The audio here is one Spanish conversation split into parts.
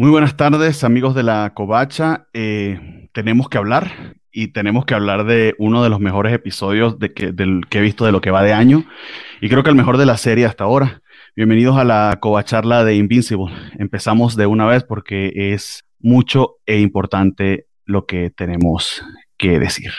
Muy buenas tardes, amigos de la Covacha. Eh, tenemos que hablar y tenemos que hablar de uno de los mejores episodios de que, del, que he visto de lo que va de año y creo que el mejor de la serie hasta ahora. Bienvenidos a la Covacharla de Invincible. Empezamos de una vez porque es mucho e importante lo que tenemos que decir.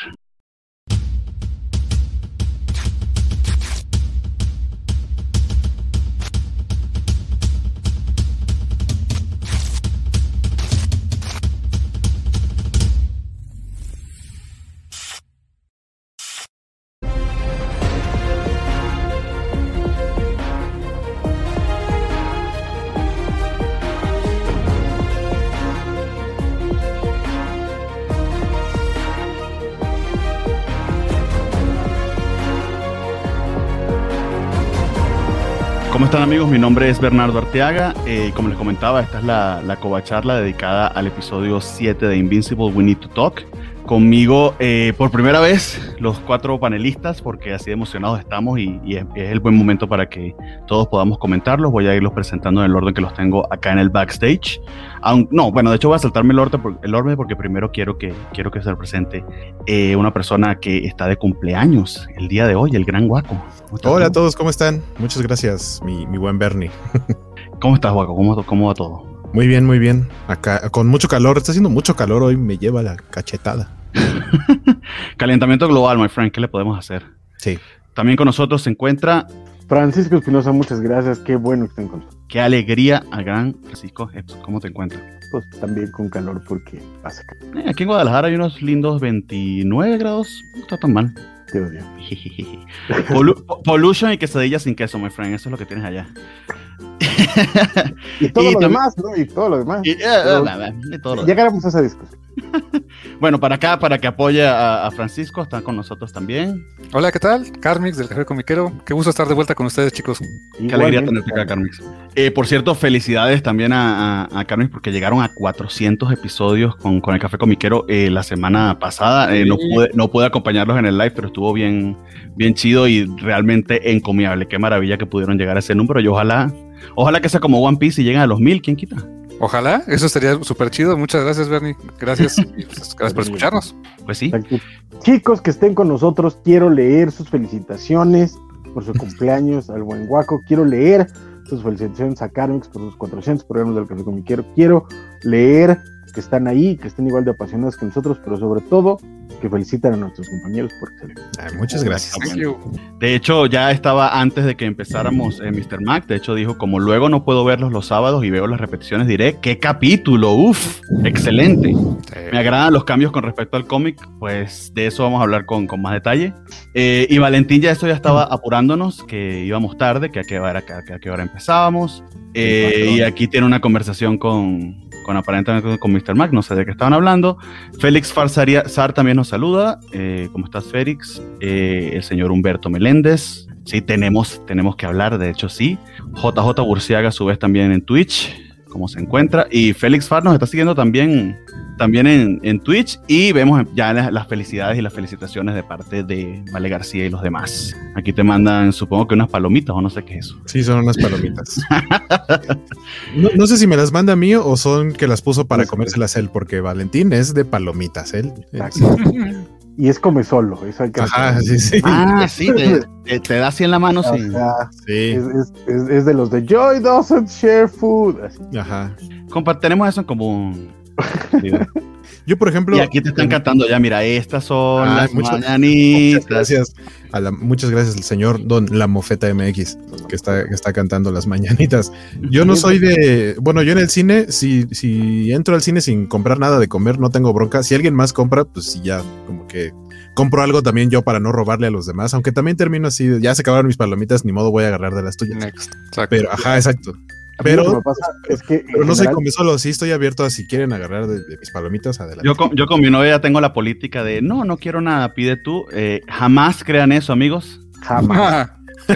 Están amigos? Mi nombre es Bernardo Arteaga. Eh, como les comentaba, esta es la, la covacharla dedicada al episodio 7 de Invincible We Need to Talk. Conmigo eh, por primera vez los cuatro panelistas, porque así emocionados estamos y, y es, es, el buen momento para que todos podamos comentarlos. Voy a irlos presentando en el orden que los tengo acá en el backstage. Aun, no, bueno, de hecho voy a saltarme el orden, el orden porque primero quiero que, quiero que se presente eh, una persona que está de cumpleaños el día de hoy, el gran Guaco. Hola a todos, ¿cómo están? Muchas gracias, mi, mi buen Bernie. ¿Cómo estás, Guaco? ¿Cómo, ¿Cómo va todo? Muy bien, muy bien. Acá con mucho calor, está haciendo mucho calor hoy, me lleva la cachetada. Calentamiento global, my friend, ¿qué le podemos hacer? Sí. También con nosotros se encuentra Francisco Espinosa, muchas gracias, qué bueno que estén con nosotros. Qué alegría al gran Francisco, ¿cómo te encuentras? Pues también con calor porque hace calor. Eh, aquí en Guadalajara hay unos lindos 29 grados, no está tan mal. Te odio. Pollution y quesadillas sin queso, my friend, eso es lo que tienes allá. y todo y lo demás, ¿no? Y todo lo demás. Y, Pero, y todo lo llegaremos a esa discusión. bueno, para acá, para que apoye a, a, Francisco, están con nosotros también. Hola, ¿qué tal? Carmix del Café Comiquero. Qué gusto estar de vuelta con ustedes, chicos. Qué alegría tenerte acá, Carmix. Eh, por cierto, felicidades también a, a, a, Carmix porque llegaron a 400 episodios con, con el Café Comiquero eh, la semana pasada. Eh, no, pude, no pude acompañarlos en el live, pero estuvo bien, bien chido y realmente encomiable. Qué maravilla que pudieron llegar a ese número y ojalá, ojalá que sea como One Piece y lleguen a los mil, ¿quién quita? Ojalá, eso sería súper chido. Muchas gracias, Bernie. Gracias, pues, gracias por escucharnos. Pues sí. Chicos que estén con nosotros, quiero leer sus felicitaciones por su cumpleaños al buen guaco. Quiero leer sus felicitaciones a Carmix por sus 400 programas del Café Comiquero. Quiero leer que están ahí, que estén igual de apasionados que nosotros, pero sobre todo que felicitan a nuestros compañeros por excelente. Ay, muchas gracias. De hecho, ya estaba antes de que empezáramos eh, Mr. Mac. De hecho, dijo: Como luego no puedo verlos los sábados y veo las repeticiones, diré: ¡Qué capítulo! ¡Uf! ¡Excelente! Sí. Me agradan los cambios con respecto al cómic. Pues de eso vamos a hablar con, con más detalle. Eh, y Valentín, ya esto ya estaba apurándonos, que íbamos tarde, que a qué hora, que a qué hora empezábamos. Eh, y aquí tiene una conversación con, con aparentemente con Mr. Mac, no sé de qué estaban hablando. Félix Farsaria Sar también nos saluda. Eh, ¿Cómo estás, Félix? Eh, el señor Humberto Meléndez. Sí, tenemos, tenemos que hablar, de hecho, sí. JJ Burciaga, a su vez, también en Twitch. ¿Cómo se encuentra? Y Félix Far nos está siguiendo también, también en, en Twitch. Y vemos ya las, las, felicidades y las felicitaciones de parte de Vale García y los demás. Aquí te mandan, supongo que unas palomitas o no sé qué es eso. Sí, son unas palomitas. no, no, sé si me las manda a mí o son que las puso para comérselas él, porque Valentín es de palomitas, él. y es come solo. Eso hay que Ajá, sí, sí. Ah, sí, te, te, te, da así en la mano, sí. Ajá, sí. Es, es, es, es, de los de Joy doesn't share food. Así. Ajá. Compa, tenemos eso en común. Yo, por ejemplo. Y aquí te están cantando ya, mira, estas son Ah, las muchas- mañanitas. Muchas gracias. A la- muchas gracias al señor Don La Mofeta MX, que está, que está cantando las mañanitas. Yo no soy de. Bueno, yo en el cine, si, si entro al cine sin comprar nada de comer, no tengo bronca. Si alguien más compra, pues sí, ya como que compro algo también yo para no robarle a los demás. Aunque también termino así, de, ya se acabaron mis palomitas, ni modo voy a agarrar de las tuyas. Next. Exacto. Pero, ajá, exacto. Pero, pasa es que pero no soy general- come solo, sí estoy abierto a si quieren agarrar de, de mis palomitas, adelante. Yo con, yo con mi novia tengo la política de no, no quiero nada, pide tú. Eh, jamás crean eso, amigos. jamás.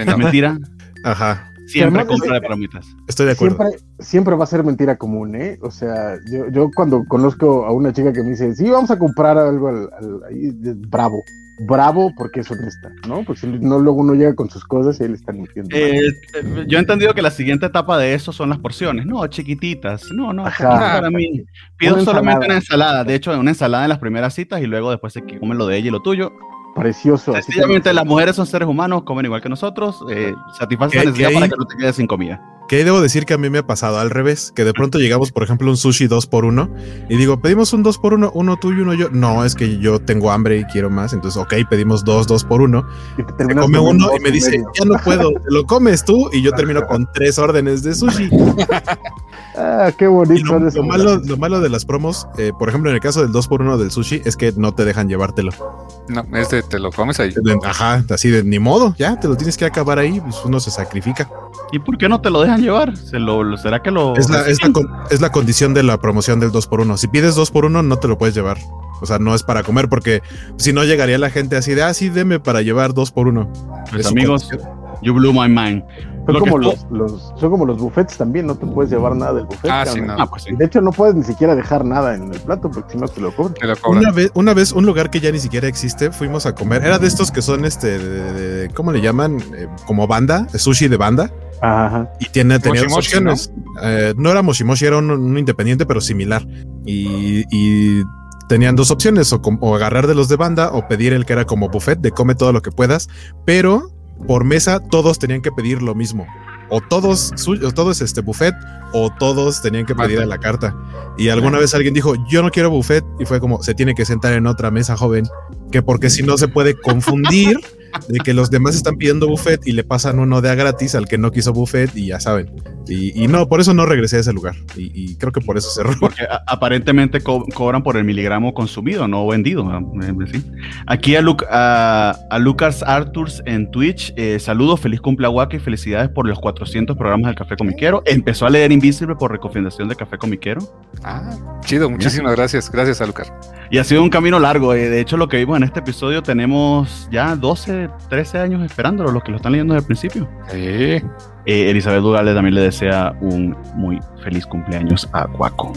No. mentira. Ajá, Siempre además compra de palomitas. estoy de acuerdo. Siempre, siempre va a ser mentira común, ¿eh? O sea, yo, yo cuando conozco a una chica que me dice, sí, vamos a comprar algo al, al- ahí, de- bravo, bravo porque es honesta, ¿no? Porque si no, luego uno llega con sus cosas y él está mintiendo. Eh, eh, yo he entendido que la siguiente etapa de eso son las porciones. No, chiquititas. No, no, para mí. Pido solamente una ensalada. De hecho, una ensalada en las primeras citas y luego después se come lo de ella y lo tuyo. Precioso. Sencillamente, las mujeres son seres humanos, comen igual que nosotros, eh, satisfacen la necesidad para que no te quedes sin comida. Que debo decir que a mí me ha pasado al revés, que de pronto llegamos, por ejemplo, un sushi 2 por 1 y digo, pedimos un 2 por 1 uno tuyo, uno yo. No, es que yo tengo hambre y quiero más, entonces, ok, pedimos dos, dos por uno. Se come uno y me dice, ya no puedo, lo comes tú y yo termino con tres órdenes de sushi. ah, qué bonito. Lo, malo, lo malo de las promos, eh, por ejemplo, en el caso del 2 por 1 del sushi, es que no te dejan llevártelo. No, este te lo comes ahí. Ajá, así de ni modo, ya te lo tienes que acabar ahí, pues uno se sacrifica. ¿Y por qué no te lo dejan llevar? ¿Se lo, ¿Será que lo.? Es la, es la, condición de la promoción del 2x1. Si pides 2x1, no te lo puedes llevar. O sea, no es para comer, porque si no llegaría la gente así de, ah, sí, deme para llevar 2x1. Pues amigos, you blew my mind. Son como, los, son como los buffets también, no te puedes llevar nada del buffet. Ah, sí, no. Ah, pues de hecho, no puedes ni siquiera dejar nada en el plato porque si no te lo cobran. Una, vez, una vez, un lugar que ya ni siquiera existe, fuimos a comer. Era de estos que son, este, ¿cómo le llaman? Eh, como banda, sushi de banda. Ajá. Y tiene, tenía dos opciones. ¿no? Eh, no era Moshimoshi, era un, independiente, pero similar. Y, tenían dos opciones, o, o, agarrar de los de banda o pedir el que era como buffet, de come todo lo que puedas, pero por mesa todos tenían que pedir lo mismo. O todos, o todos este buffet, o todos tenían que pedir a la carta. Y alguna vez alguien dijo, yo no quiero buffet, y fue como, se tiene que sentar en otra mesa, joven, que porque si no se puede confundir de que los demás están pidiendo buffet y le pasan uno de a gratis al que no quiso buffet y ya saben. Y, no, por eso no regresé a ese lugar. Y, creo que por eso cerró. Porque aparentemente cobran por el miligramo consumido, no vendido. Aquí a, a, Lucas Arturs en Twitch, eh, saludos, feliz cumple y felicidades por los 400 programas del Café Comiquero. Empezó a leer Invisible por recomendación de Café Comiquero. Ah, chido, muchísimas gracias. Gracias a Lucas. Y ha sido un camino largo. Eh. De hecho, lo que vimos en este episodio tenemos ya 12, 13 años esperándolo, los que lo están leyendo desde el principio. Sí. Eh, Elizabeth Dugale también le desea un muy feliz cumpleaños a Cuaco.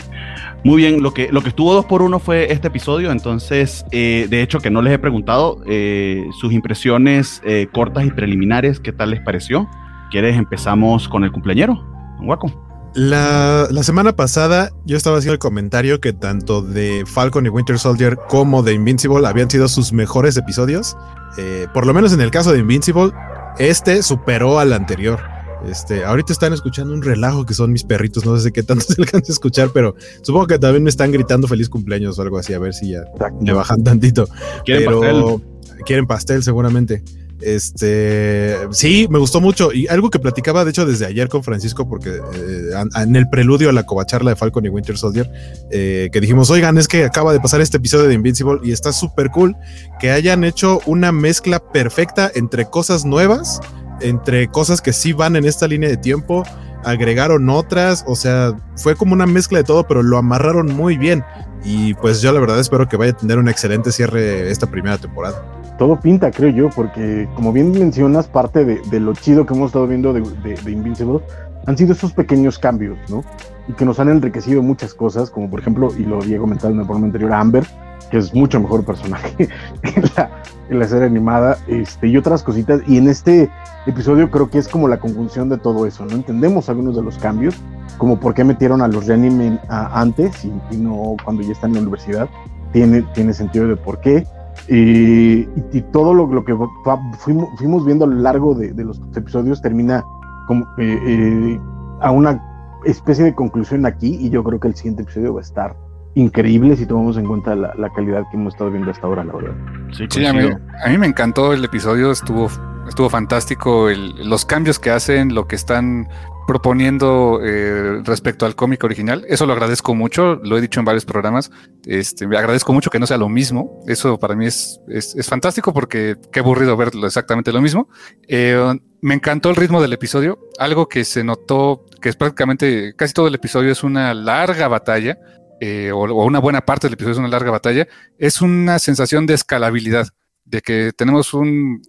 Muy bien, lo que, lo que estuvo dos por uno fue este episodio, entonces, eh, de hecho, que no les he preguntado eh, sus impresiones cortas y preliminares, ¿qué tal les pareció? ¿Quieres empezamos con el cumpleañero, Guaco? La, la, semana pasada yo estaba haciendo el comentario que tanto de Falcon y Winter Soldier como de Invincible habían sido sus mejores episodios. por lo menos en el caso de Invincible, este superó al anterior. Este, ahorita están escuchando un relajo que son mis perritos, no sé qué tanto se alcanza a escuchar, pero supongo que también me están gritando feliz cumpleaños o algo así, a ver si ya le bajan tantito. ¿Quieren pastel? Quieren pastel seguramente. Este, sí, me gustó mucho. Y algo que platicaba, de hecho, desde ayer con Francisco, porque eh, en el preludio a la covacharla de Falcon y Winter Soldier, eh, que dijimos, oigan, es que acaba de pasar este episodio de Invincible y está súper cool que hayan hecho una mezcla perfecta entre cosas nuevas entre cosas que sí van en esta línea de tiempo, agregaron otras, o sea, fue como una mezcla de todo, pero lo amarraron muy bien. Y pues yo la verdad espero que vaya a tener un excelente cierre esta primera temporada. Todo pinta, creo yo, porque como bien mencionas, parte de, lo chido que hemos estado viendo de, de, Invincible han sido esos pequeños cambios, ¿no? Y que nos han enriquecido muchas cosas, como por ejemplo, y lo había comentado en el programa anterior, Amber, que es mucho mejor personaje en la, en la serie animada, este, y otras cositas. Y en este episodio creo que es como la conjunción de todo eso, ¿no? Entendemos algunos de los cambios, como por qué metieron a los reanimen antes y, no cuando ya están en la universidad. Tiene, tiene sentido de por qué. Y, todo lo, lo que fuimos, fuimos, viendo a lo largo de, los episodios termina como eh, eh, a una especie de conclusión aquí y yo creo que el siguiente episodio va a estar increíble si tomamos en cuenta la, calidad que hemos estado viendo hasta ahora, la verdad. Sí, a, mí, a, mí, me encantó el episodio, estuvo, estuvo fantástico los cambios que hacen, lo que están proponiendo eh, respecto al cómic original. Eso lo agradezco mucho, lo he dicho en varios programas. Este, agradezco mucho que no sea lo mismo. Eso para mí es, es, fantástico porque qué aburrido verlo exactamente lo mismo. Eh, me encantó el ritmo del episodio, algo que se notó que es prácticamente casi todo el episodio es una larga batalla eh, o, una buena parte del episodio es una larga batalla, es una sensación de escalabilidad, de que tenemos un,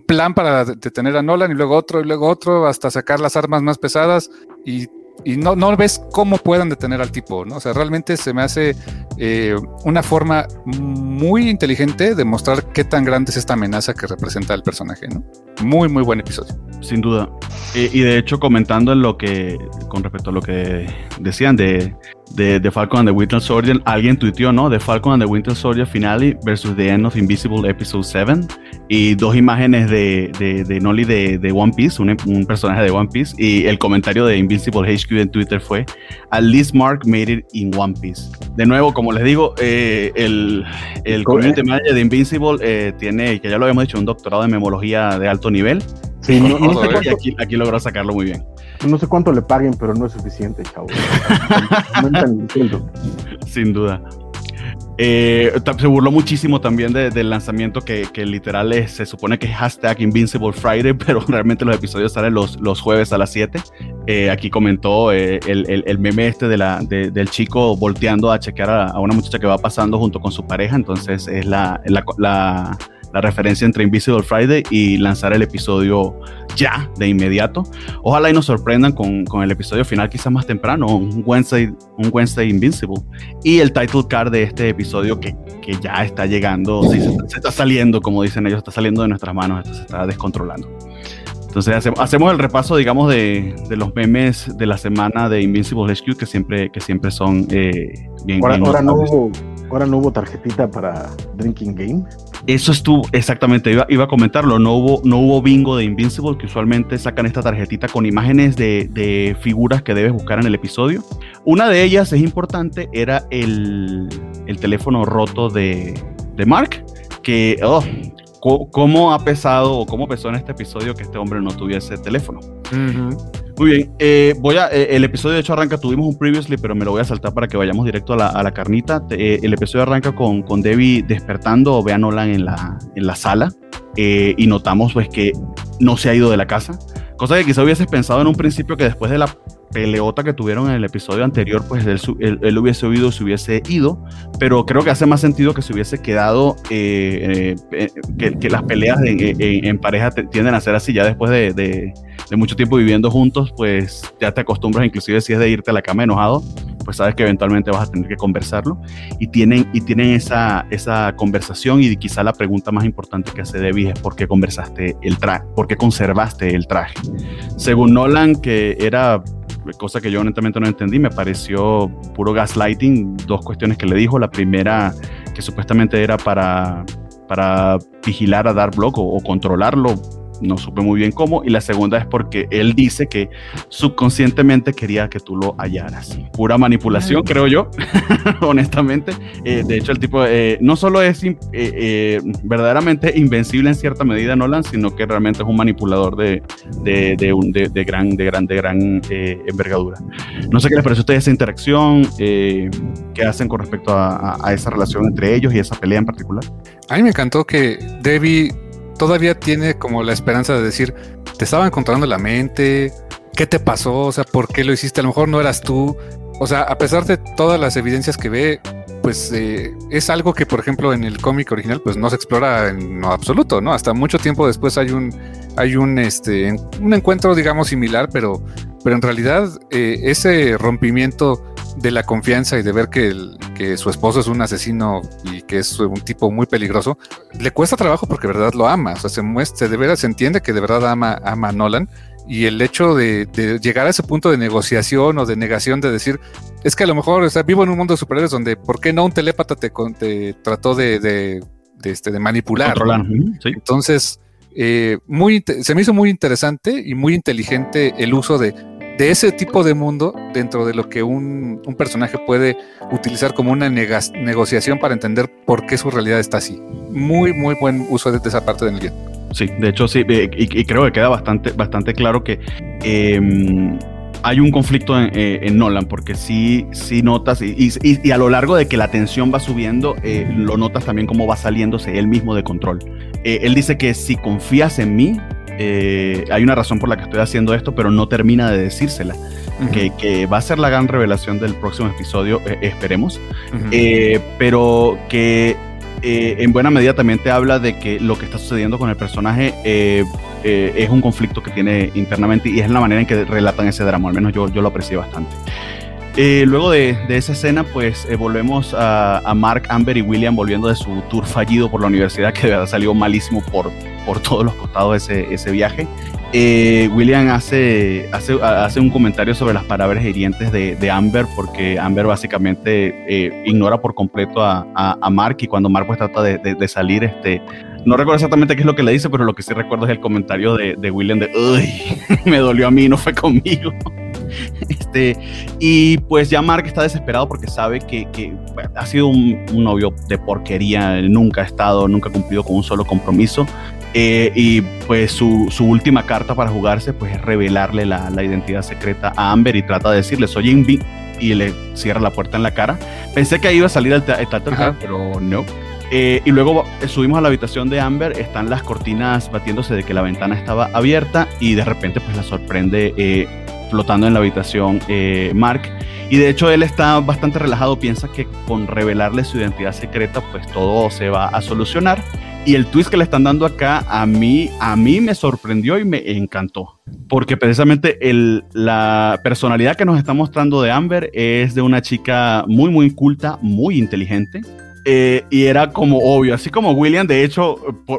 plan para detener a Nolan y luego otro y luego otro hasta sacar las armas más pesadas y, no, no ves cómo puedan detener al tipo, ¿no? O sea, realmente se me hace eh, una forma muy inteligente de mostrar qué tan grande es esta amenaza que representa el personaje, ¿no? Muy, muy buen episodio. Sin duda. y de hecho, comentando en lo que, con respecto a lo que decían de, de, de Falcon and the Winter Soldier, alguien tuiteó, ¿no? De Falcon and the Winter Soldier Finale versus The End of Invisible Episode 7. Y dos imágenes de, de, de Nolly de, de One Piece, un, un, personaje de One Piece. Y el comentario de Invincible HQ en Twitter fue: At least Mark made it in One Piece. De nuevo, como les digo, eh, el, el community manager de Invincible eh, tiene, que ya lo habíamos dicho, un doctorado en memología de alto nivel. Sí, no, no sé y aquí, aquí logró sacarlo muy bien. No sé cuánto le paguen, pero no es suficiente, chavo. Sin duda. Eh, se burló muchísimo también de, del lanzamiento que, que literal es, se supone que es hashtag Invincible Friday, pero realmente los episodios salen los, los jueves a las 7. Eh, aquí comentó eh, el, el, el, meme este de la, de, del chico volteando a chequear a, a, una muchacha que va pasando junto con su pareja, entonces es la, la, la la referencia entre Invisible Friday y lanzar el episodio ya, de inmediato. Ojalá y nos sorprendan con, con el episodio final quizás más temprano, un Wednesday, un Wednesday Invincible. Y el title card de este episodio que, que ya está llegando, sí, se, se, está saliendo, como dicen ellos, está saliendo de nuestras manos, esto se está descontrolando. Entonces hacemos, hacemos el repaso, digamos, de, de, los memes de la semana de Invincible HQ que siempre, que siempre son eh, bien, ahora, bien ahora, no ahora no hubo tarjetita para Drinking Game. Eso estuvo, exactamente, iba, iba, a comentarlo, no hubo, no hubo bingo de Invincible, que usualmente sacan esta tarjetita con imágenes de, de, figuras que debes buscar en el episodio. Una de ellas, es importante, era el, el teléfono roto de, de Mark, que, oh, cómo ha pesado o cómo pesó en este episodio que este hombre no tuviese teléfono. Uh -huh. Muy bien, eh, voy a, eh, el episodio de hecho arranca, tuvimos un previously, pero me lo voy a saltar para que vayamos directo a la, carnita. Eh, el episodio arranca con, con Debbie despertando o ve a Nolan en la, en la sala eh, y notamos pues que no se ha ido de la casa, cosa que quizá hubieses pensado en un principio que después de la peleota que tuvieron en el episodio anterior, pues él, él, él hubiese oído, se hubiese ido, pero creo que hace más sentido que se hubiese quedado, eh, eh, que, que, las peleas en, en, en pareja tienden a ser así, ya después de, de, de, mucho tiempo viviendo juntos, pues ya te acostumbras, inclusive si es de irte a la cama enojado, pues sabes que eventualmente vas a tener que conversarlo, y tienen, y tienen esa, esa conversación, y quizá la pregunta más importante que hace Debbie es por qué conversaste el traje, por qué conservaste el traje. Según Nolan, que era cosa que yo honestamente no entendí, me pareció puro gaslighting, dos cuestiones que le dijo, la primera que supuestamente era para, para vigilar a Dark Block o, o controlarlo, no supe muy bien cómo, y la segunda es porque él dice que subconscientemente quería que tú lo hallaras. Pura manipulación, creo yo, honestamente. Eh, de hecho, el tipo eh, no solo es eh, verdaderamente invencible en cierta medida, Nolan, sino que realmente es un manipulador de, de, de, un, de gran, de gran, de gran envergadura. No sé qué les parece a ustedes esa interacción, eh, qué hacen con respecto a, a, a esa relación entre ellos y esa pelea en particular. A mí me encantó que Debbie todavía tiene como la esperanza de decir, te estaba encontrando la mente, ¿qué te pasó? O sea, ¿por qué lo hiciste? A lo mejor no eras tú. O sea, a pesar de todas las evidencias que ve, pues eh, es algo que, por ejemplo, en el cómic original, pues no se explora en lo absoluto, ¿no? Hasta mucho tiempo después hay un, hay un, este, un encuentro, digamos, similar, pero, pero en realidad eh, ese rompimiento de la confianza y de ver que, el, que su esposo es un asesino y que es un tipo muy peligroso, le cuesta trabajo porque de verdad lo ama. O sea, se muestra, de veras se entiende que de verdad ama, ama a Nolan. Y el hecho de, de, llegar a ese punto de negociación o de negación de decir, es que a lo mejor, o sea, vivo en un mundo de superhéroes donde, ¿por qué no un telépata te, te trató de, de, de, este, de manipular? ¿no? ¿Sí? Entonces, eh, muy, se me hizo muy interesante y muy inteligente el uso de de ese tipo de mundo dentro de lo que un, un personaje puede utilizar como una negociación para entender por qué su realidad está así. Muy, muy buen uso de, esa parte del guion. Sí, de hecho sí, y, y, creo que queda bastante, bastante claro que eh, hay un conflicto en, eh, en, Nolan, porque sí, sí notas, y, y, a lo largo de que la tensión va subiendo, eh, lo notas también cómo va saliéndose él mismo de control. Eh, él dice que si confías en mí, eh, hay una razón por la que estoy haciendo esto, pero no termina de decírsela. Uh -huh. que, que, va a ser la gran revelación del próximo episodio, eh, esperemos. Uh -huh. eh, pero que en buena medida también te habla de que lo que está sucediendo con el personaje es un conflicto que tiene internamente y es la manera en que relatan ese drama, al menos yo, yo lo aprecié bastante. Eh, luego de, esa escena, pues eh, volvemos a, Mark, Amber y William volviendo de su tour fallido por la universidad, que de verdad salió malísimo por, por todos los costados ese, ese viaje. Eh, William hace, hace, hace, un comentario sobre las palabras hirientes de, Amber, porque Amber básicamente ignora por completo a, a, Mark y cuando Mark pues trata de, de, salir, este, no recuerdo exactamente qué es lo que le dice, pero lo que sí recuerdo es el comentario de, William de, uy, me dolió a mí, no fue conmigo. Este, y pues ya Mark está desesperado porque sabe que, ha sido un, novio de porquería, nunca ha estado, nunca ha cumplido con un solo compromiso. Eh, y pues su, última carta para jugarse pues es revelarle la, identidad secreta a Amber y trata de decirle soy Invi y le cierra la puerta en la cara. Pensé que iba a salir el teatro, pero no. Eh, y luego subimos a la habitación de Amber, están las cortinas batiéndose de que la ventana estaba abierta y de repente pues la sorprende eh, flotando en la habitación eh, Mark. Y de hecho él está bastante relajado, piensa que con revelarle su identidad secreta pues todo se va a solucionar. Y el twist que le están dando acá a mí, a mí me sorprendió y me encantó. Porque precisamente el, la personalidad que nos está mostrando de Amber es de una chica muy, muy culta, muy inteligente. Eh, y era como obvio, así como William, de hecho,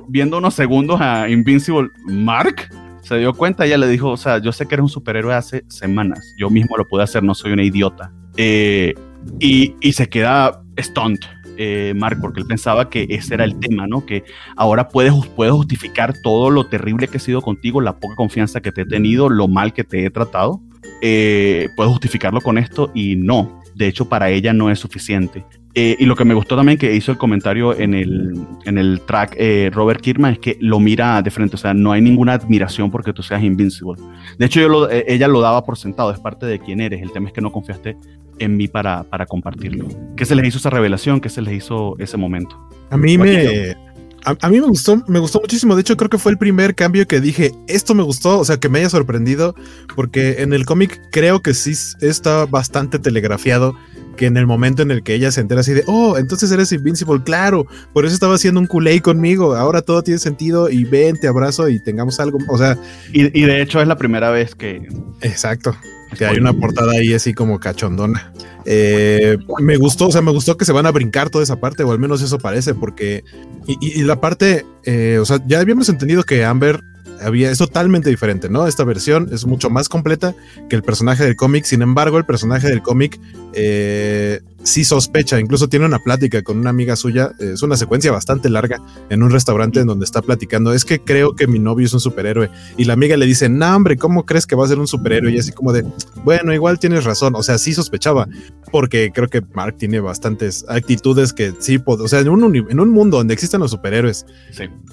viendo unos segundos a Invincible, Mark, se dio cuenta, ella le dijo, o sea, yo sé que eres un superhéroe hace semanas, yo mismo lo pude hacer, no soy una idiota. Eh, y, y, se queda stunned, eh, Mark, porque él pensaba que ese era el tema, ¿no? Que ahora puedes, puedes justificar todo lo terrible que he sido contigo, la poca confianza que te he tenido, lo mal que te he tratado. Eh, puedes justificarlo con esto y no, de hecho para ella no es suficiente. Eh, y lo que me gustó también que hizo el comentario en el, en el track eh, Robert Kirkman es que lo mira de frente, o sea, no hay ninguna admiración porque tú seas invincible. De hecho, ella lo daba por sentado, es parte de quién eres, el tema es que no confiaste en mí para, para compartirlo. ¿Qué se les hizo esa revelación? ¿Qué se les hizo ese momento? A mí me... A, mí me gustó, me gustó muchísimo. De hecho, creo que fue el primer cambio que dije, esto me gustó, o sea, que me haya sorprendido, porque en el cómic creo que sí está bastante telegrafiado que en el momento en el que ella se entera así de, oh, entonces eres Invincible, claro, por eso estaba haciendo un culé conmigo, ahora todo tiene sentido y ven, te abrazo y tengamos algo, o sea... Y, de hecho es la primera vez que... Exacto, que hay una portada ahí así como cachondona. Eh, me gustó, o sea, me gustó que se van a brincar toda esa parte, o al menos eso parece, porque... Y, la parte, eh, o sea, ya habíamos entendido que Amber había, es totalmente diferente, ¿no? Esta versión es mucho más completa que el personaje del cómic. Sin embargo, el personaje del cómic eh, sí sospecha, incluso tiene una plática con una amiga suya, es una secuencia bastante larga en un restaurante en donde está platicando, es que creo que mi novio es un superhéroe y la amiga le dice, no hombre, ¿cómo crees que va a ser un superhéroe? Y así como de, bueno, igual tienes razón, o sea, sí sospechaba, porque creo que Mark tiene bastantes actitudes que sí, o sea, en un, en un mundo donde existen los superhéroes,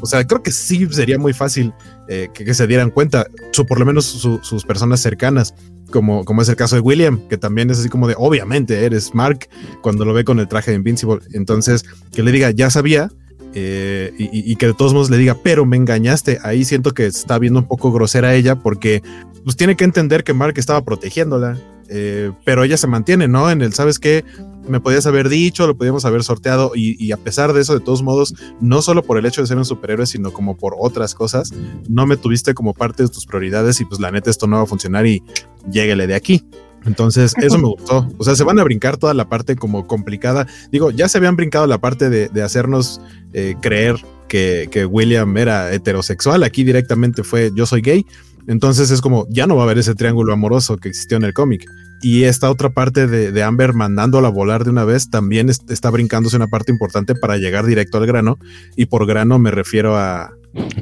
o sea, creo que sí sería muy fácil eh, que, se dieran cuenta, por lo menos sus personas cercanas, como, como es el caso de William, que también es así como de, obviamente eres Mark, cuando lo ve con el traje de Invincible. Entonces, que le diga, ya sabía, eh, y, que de todos modos le diga, pero me engañaste. Ahí siento que está viendo un poco grosera ella porque pues tiene que entender que Mark estaba protegiéndola. Eh, pero ella se mantiene, ¿no? En el, ¿sabes qué? Me podías haber dicho, lo podíamos haber sorteado y, a pesar de eso, de todos modos, no solo por el hecho de ser un superhéroe, sino como por otras cosas, no me tuviste como parte de tus prioridades y pues la neta esto no va a funcionar y lléguele de aquí. Entonces, eso me gustó. O sea, se van a brincar toda la parte como complicada. Digo, ya se habían brincado la parte de, hacernos eh, creer que, que, William era heterosexual. Aquí directamente fue yo soy gay. Entonces es como, ya no va a haber ese triángulo amoroso que existió en el cómic. Y esta otra parte de, Amber mandándola a volar de una vez también está brincándose una parte importante para llegar directo al grano. Y por grano me refiero a,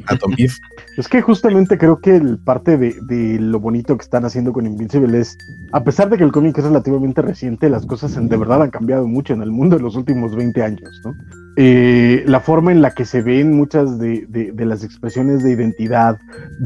a Tom Eve. Es que justamente creo que el parte de, lo bonito que están haciendo con Invincible es, a pesar de que el cómic es relativamente reciente, las cosas de verdad han cambiado mucho en el mundo en los últimos 20 años, ¿no? Eh, la forma en la que se ven muchas de, las expresiones de identidad,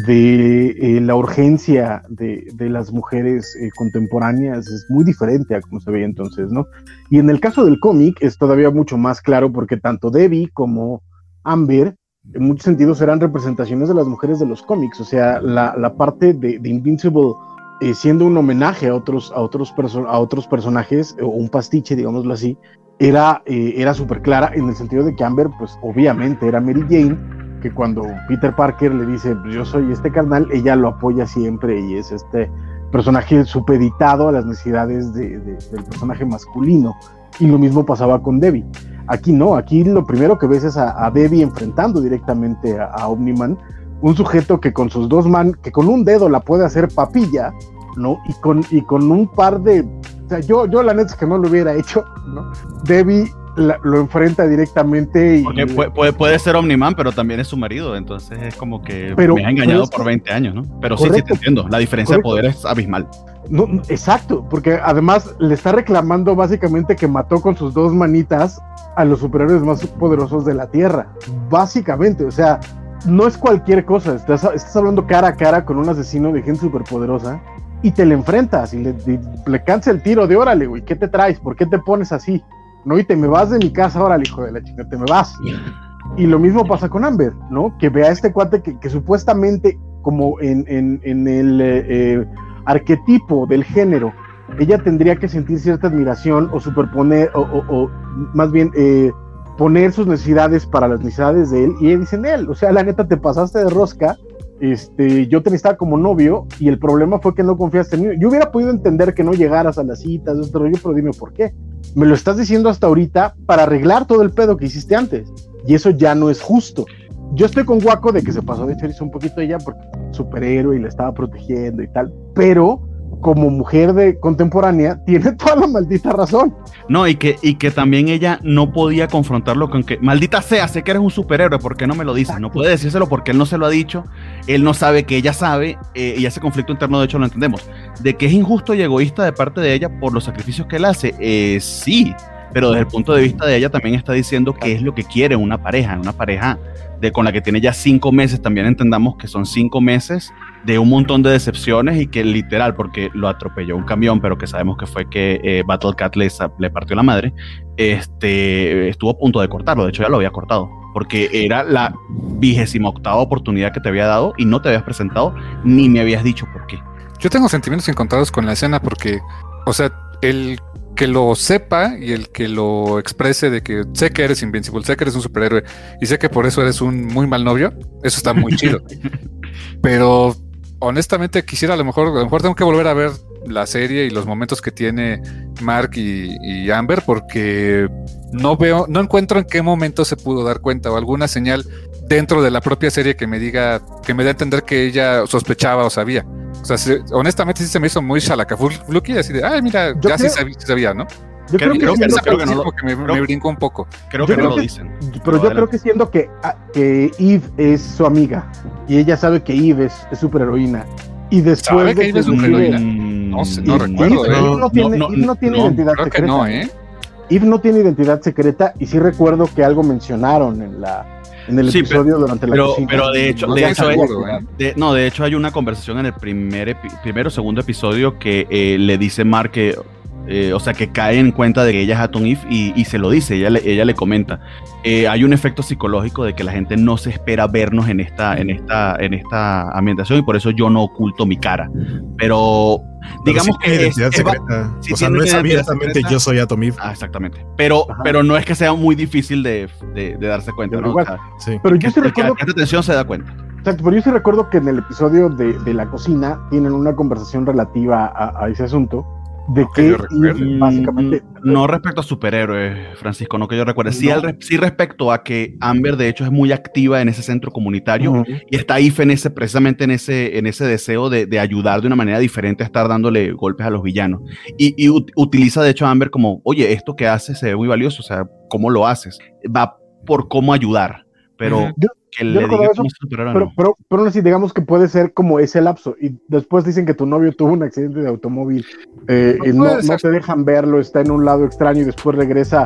de eh, la urgencia de, las mujeres eh, contemporáneas es muy diferente a como se veía entonces, ¿no? Y en el caso del cómic es todavía mucho más claro porque tanto Debbie como Amber en muchos sentidos eran representaciones de las mujeres de los cómics, o sea, la, parte de, Invincible eh, siendo un homenaje a otros, a otros, a otros personajes, o un pastiche, digámoslo así, era, eh, era súper clara en el sentido de que Amber, pues obviamente era Mary Jane, que cuando Peter Parker le dice, pues, yo soy este carnal, ella lo apoya siempre y es este, personaje supeditado a las necesidades del personaje masculino. Y lo mismo pasaba con Debbie. Aquí no, aquí lo primero que ves es a, Debbie enfrentando directamente a, Omniman, un sujeto que con sus dos manos, que con un dedo la puede hacer papilla, ¿no? Y con, y con un par de. O sea, yo, yo la neta es que no lo hubiera hecho, ¿no? Debbie lo enfrenta directamente. Y, Porque puede, puede, ser Omniman, pero también es su marido, entonces es como que me ha engañado por 20 años, ¿no? Pero sí, sí te entiendo, la diferencia de poder es abismal. No, exacto, porque además le está reclamando básicamente que mató con sus dos manitas a los superhéroes más poderosos de la Tierra. Básicamente, o sea, no es cualquier cosa, estás, estás hablando cara a cara con un asesino de gente superpoderosa y te le enfrentas y le, le cansa el tiro de órale, güey, ¿qué te traes? ¿Por qué te pones así? No, y te me vas de mi casa, ahora, hijo de la chica, te me vas. Y lo mismo pasa con Amber, ¿no? Que vea a este cuate que, supuestamente, como en, el eh, eh, arquetipo del género, ella tendría que sentir cierta admiración o superponer, o, más bien eh, poner sus necesidades para las necesidades de él, y ella dice en él, o sea, la neta te pasaste de rosca, este, yo te necesitaba como novio, y el problema fue que no confiaste en mí. Yo hubiera podido entender que no llegaras a las citas, este pero dime por qué me lo estás diciendo hasta ahorita para arreglar todo el pedo que hiciste antes. Y eso ya no es justo. Yo estoy con Guaco de que se pasó de chorizo un poquito ella porque superhéroe y le estaba protegiendo y tal, pero como mujer de contemporánea, tiene toda la maldita razón. No, y que, y que también ella no podía confrontarlo con que, maldita sea, sé que eres un superhéroe, ¿por qué no me lo dices? No puede decírselo porque él no se lo ha dicho, él no sabe que ella sabe, eh, y ese conflicto interno de hecho lo entendemos. De que es injusto y egoísta de parte de ella por los sacrificios que él hace, eh, sí, pero desde el punto de vista de ella también está diciendo que es lo que quiere una pareja, una pareja de con la que tiene ya cinco meses, también entendamos que son cinco meses de un montón de decepciones y que literal, porque lo atropelló un camión, pero que sabemos que fue que eh, Battle Cat le, le, partió la madre, este, estuvo a punto de cortarlo, de hecho ya lo había cortado, porque era la vigésima octava oportunidad que te había dado y no te habías presentado ni me habías dicho por qué. Yo tengo sentimientos encontrados con la escena porque, o sea, el que lo sepa y el que lo exprese de que sé que eres invencible, sé que eres un superhéroe y sé que por eso eres un muy mal novio, eso está muy chido. Pero honestamente quisiera a lo mejor, a lo mejor tengo que volver a ver la serie y los momentos que tiene Mark y, Amber porque no veo, no encuentro en qué momento se pudo dar cuenta o alguna señal dentro de la propia serie que me diga, que me dé a entender que ella sospechaba o sabía. O sea, honestamente sí se me hizo muy shalakafluki, así de, ay, mira, ya sí sabía, ¿no? Yo creo, que, creo que, no me, me brincó un poco. Creo que no lo dicen. Pero yo creo que siendo que, ah, que Eve es su amiga y ella sabe que Eve es, es superheroína. Y después ¿Sabe que Eve es superheroína? No, no recuerdo. Eve, ¿eh? no tiene, no, no tiene identidad creo secreta. Que no, ¿eh? Eve no tiene identidad secreta y sí recuerdo que algo mencionaron en la en el episodio durante la pero, pero de hecho, de hecho hay, no, de hecho hay una conversación en el primer primero segundo episodio que eh, le dice Mark que eh, o sea, que cae en cuenta de que ella es Atom Eve y, se lo dice, ella le, ella le comenta. Eh, hay un efecto psicológico de que la gente no se espera vernos en esta, en esta, en esta ambientación y por eso yo no oculto mi cara. Pero digamos que identidad secreta. o sea, no es abiertamente yo soy Atom Eve. Ah, exactamente. Pero, pero no es que sea muy difícil de, de, darse cuenta, ¿no? sí. Pero yo sí recuerdo que, atención se da cuenta. Exacto, pero yo sí recuerdo que en el episodio de, de la cocina tienen una conversación relativa a, a ese asunto de que básicamente no respecto a superhéroes, Francisco, no que yo recuerde, sí, sí, respecto a que Amber de hecho es muy activa en ese centro comunitario y está ahí en ese, precisamente en ese, en ese deseo de, de, ayudar de una manera diferente a estar dándole golpes a los villanos. Y, y utiliza de hecho a Amber como, oye, esto que haces se ve muy valioso, o sea, ¿cómo lo haces? Va por cómo ayudar, pero pero, pero, pero, así, digamos que puede ser como ese lapso. Y después dicen que tu novio tuvo un accidente de automóvil eh, y no, no, te dejan verlo, está en un lado extraño y después regresa,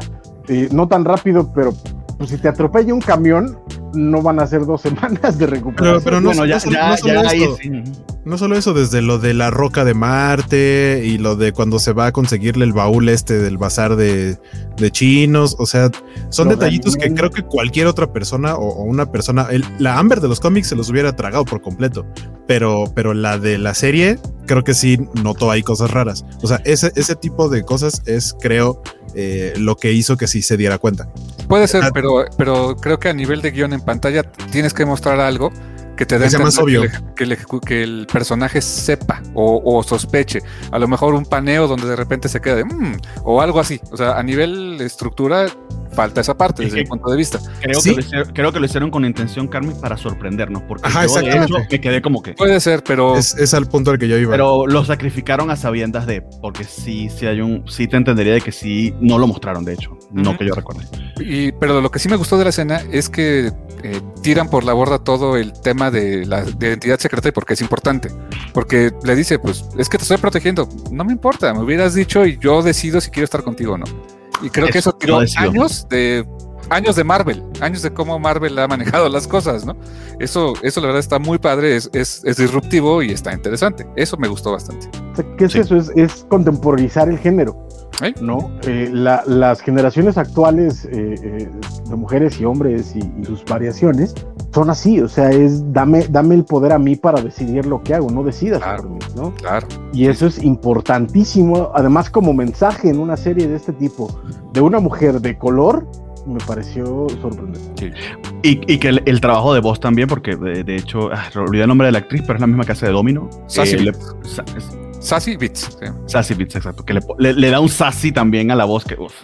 eh, no tan rápido, pero pues si te atropella un camión, no van a ser dos semanas de recuperación. Pero, no, ya, ya, solo esto, no solo eso, desde lo de la roca de Marte y lo de cuando se va a conseguirle el baúl este del bazar de, chinos, o sea, son detallitos que creo que cualquier otra persona o, una persona, la Amber de los cómics se los hubiera tragado por completo, pero, pero la de la serie creo que sí notó ahí cosas raras. O sea, ese, ese tipo de cosas es, creo, eh, lo que hizo que sí se diera cuenta. Puede ser, pero, pero creo que a nivel de guion en pantalla tienes que mostrar algo que te sea más obvio. Que, que, el personaje sepa o, sospeche. A lo mejor un paneo donde de repente se queda de mmm, o algo así. O sea, a nivel estructura, falta esa parte desde mi punto de vista. Creo, que lo hicieron, creo que lo hicieron con intención, Carmen, para sorprendernos. Porque yo, de hecho, me quedé como que. Puede ser, pero. Es, es, al punto al que yo iba. Pero lo sacrificaron a sabiendas de. Porque sí, sí hay un. Sí te entendería de que sí. No lo mostraron, de hecho. No que yo recuerde. Y, pero lo que sí me gustó de la escena es que eh, tiran por la borda todo el tema de la identidad secreta y porque es importante. Porque le dice, pues es que te estoy protegiendo. No me importa, me hubieras dicho y yo decido si quiero estar contigo o no. Y creo que eso tiró años de años de Marvel, años de cómo Marvel ha manejado las cosas, ¿no? Eso, eso la verdad está muy padre, es, es, disruptivo y está interesante. Eso me gustó bastante. ¿Qué es eso? Es, es contemporizar el género. ¿No? Eh, las generaciones actuales eh, eh, de mujeres y hombres y, sus variaciones son así, o sea, es dame, dame el poder a mí para decidir lo que hago, no decidas por mí, ¿no? Claro. Y eso es importantísimo, además como mensaje en una serie de este tipo, de una mujer de color, me pareció sorprendente. Y, que el, trabajo de voz también, porque de, hecho, ah, olvidé el nombre de la actriz, pero es la misma que hace de Domino. Sassy Beats. Sassy Beats, exacto. Que le, da un sassy también a la voz que, uff,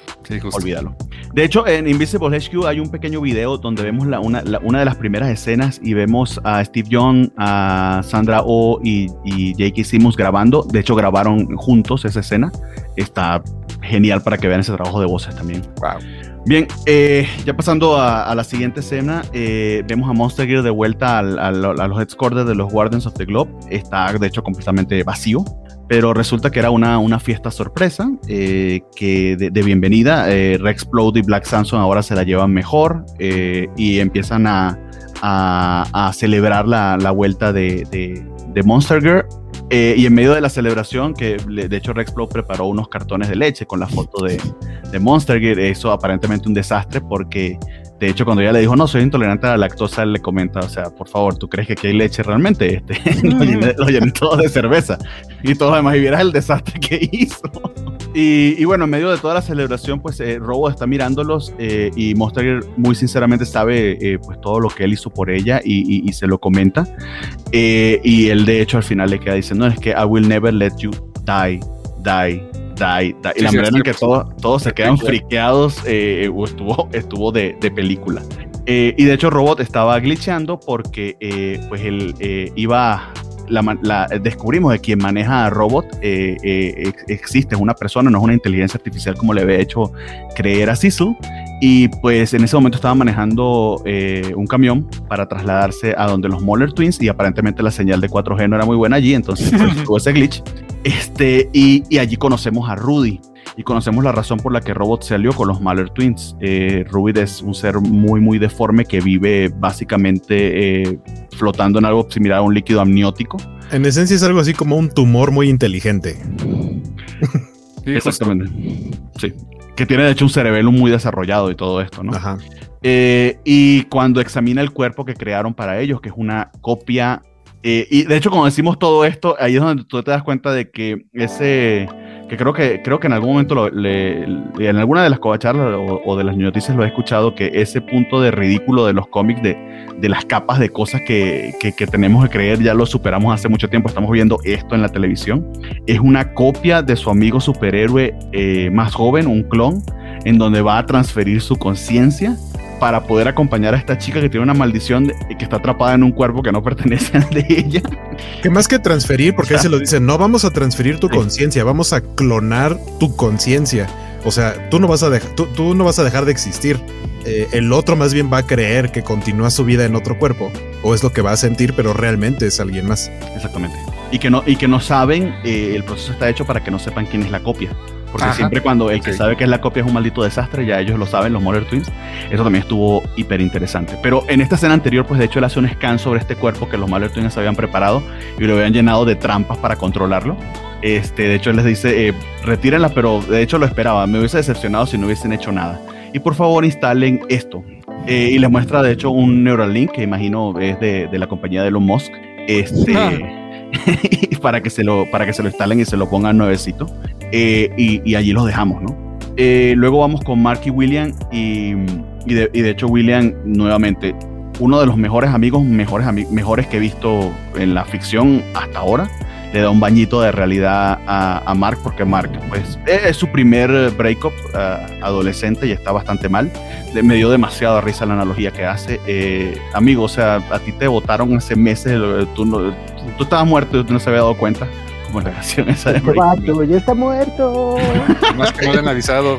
olvídalo. De hecho, en Invisible HQ hay un pequeño video donde vemos la, una, una, de las primeras escenas y vemos a Steve Young, a Sandra Oh y, y J.K. Simmons grabando. De hecho, grabaron juntos esa escena. Está genial para que vean ese trabajo de voces también. Wow. Bien, eh, ya pasando a, la siguiente escena, eh, vemos a Monster Gear de vuelta al, a los headquarters de los Guardians of the Globe. Está, de hecho, completamente vacío pero resulta que era una, una fiesta sorpresa eh, que de, bienvenida. Eh, Rexplode y Black Samson ahora se la llevan mejor eh, y empiezan a, a, celebrar la, la vuelta de, de, Monster Girl. Eh, y en medio de la celebración, que de hecho Rexplode preparó unos cartones de leche con la foto de, de Monster Girl, eso aparentemente un desastre porque de hecho, cuando ella le dijo, no, soy intolerante a la lactosa, él le comenta, o sea, por favor, ¿tú crees que aquí hay leche realmente? Este, lo, llené, todo de cerveza. Y todo además, y vieras el desastre que hizo. Y, bueno, en medio de toda la celebración, pues eh, Robo está mirándolos eh, y Monster muy sinceramente sabe eh, pues todo lo que él hizo por ella y, se lo comenta. y él de hecho al final le queda diciendo, no, es que I will never let you die, die, y la manera en que todos se quedan friqueados eh, estuvo, estuvo de, película. Eh, y de hecho Robot estaba glitcheando porque eh, pues él iba la, descubrimos de quien maneja a Robot existe, es una persona, no es una inteligencia artificial como le había hecho creer a Cecil. Y pues en ese momento estaba manejando un camión para trasladarse a donde los Moller Twins y aparentemente la señal de 4G no era muy buena allí, entonces pues, tuvo ese glitch. Este, y, allí conocemos a Rudy y conocemos la razón por la que Robot salió con los Maller Twins. Eh, Rudy es un ser muy, muy deforme que vive básicamente eh, flotando en algo similar a un líquido amniótico. En esencia es algo así como un tumor muy inteligente. Exactamente. Sí. Que tiene de hecho un cerebelo muy desarrollado y todo esto, ¿no? Ajá. Eh, y cuando examina el cuerpo que crearon para ellos, que es una copia eh, y de hecho, cuando decimos todo esto, ahí es donde tú te das cuenta de que ese, que creo que, creo que en algún momento, en alguna de las covacharlas o, de las noticias lo he escuchado, que ese punto de ridículo de los cómics, de, de las capas de cosas que, que, tenemos que creer, ya lo superamos hace mucho tiempo, estamos viendo esto en la televisión, es una copia de su amigo superhéroe eh, más joven, un clon, en donde va a transferir su conciencia para poder acompañar a esta chica que tiene una maldición y que está atrapada en un cuerpo que no pertenece al de ella. Que más que transferir, porque ahí se lo dicen, no vamos a transferir tu conciencia, vamos a clonar tu conciencia. O sea, tú no vas a dejar, tú, no vas a dejar de existir. Eh, el otro más bien va a creer que continúa su vida en otro cuerpo, o es lo que va a sentir, pero realmente es alguien más. Exactamente. Y que no, y que no saben, eh, el proceso está hecho para que no sepan quién es la copia. Porque siempre cuando el que sabe que es la copia es un maldito desastre, ya ellos lo saben, los Mother Twins. Eso también estuvo hiper interesante. Pero en esta escena anterior, pues de hecho él hace un scan sobre este cuerpo que los Mother Twins habían preparado y lo habían llenado de trampas para controlarlo. Este, de hecho, él les dice, eh, retírenla, pero de hecho lo esperaba. Me hubiese decepcionado si no hubiesen hecho nada. Y por favor instalen esto. Eh, y les muestra, de hecho, un Neuralink que imagino es de, de la compañía de Elon Musk. Este, ah. para, que se lo, para que se lo instalen y se lo pongan nuevecito. Eh, y, allí los dejamos, ¿no? Eh, luego vamos con Mark y William y, de, hecho William nuevamente uno de los mejores amigos, mejores, mejores que he visto en la ficción hasta ahora. Le da un bañito de realidad a, Mark porque Mark pues, es su primer breakup uh, adolescente y está bastante mal. me dio demasiada risa la analogía que hace. Eh, amigo, o sea, a ti te votaron hace meses, tú, no, tú estabas muerto y tú no se había dado cuenta como relación esa de este ya está muerto. Más que no le han avisado.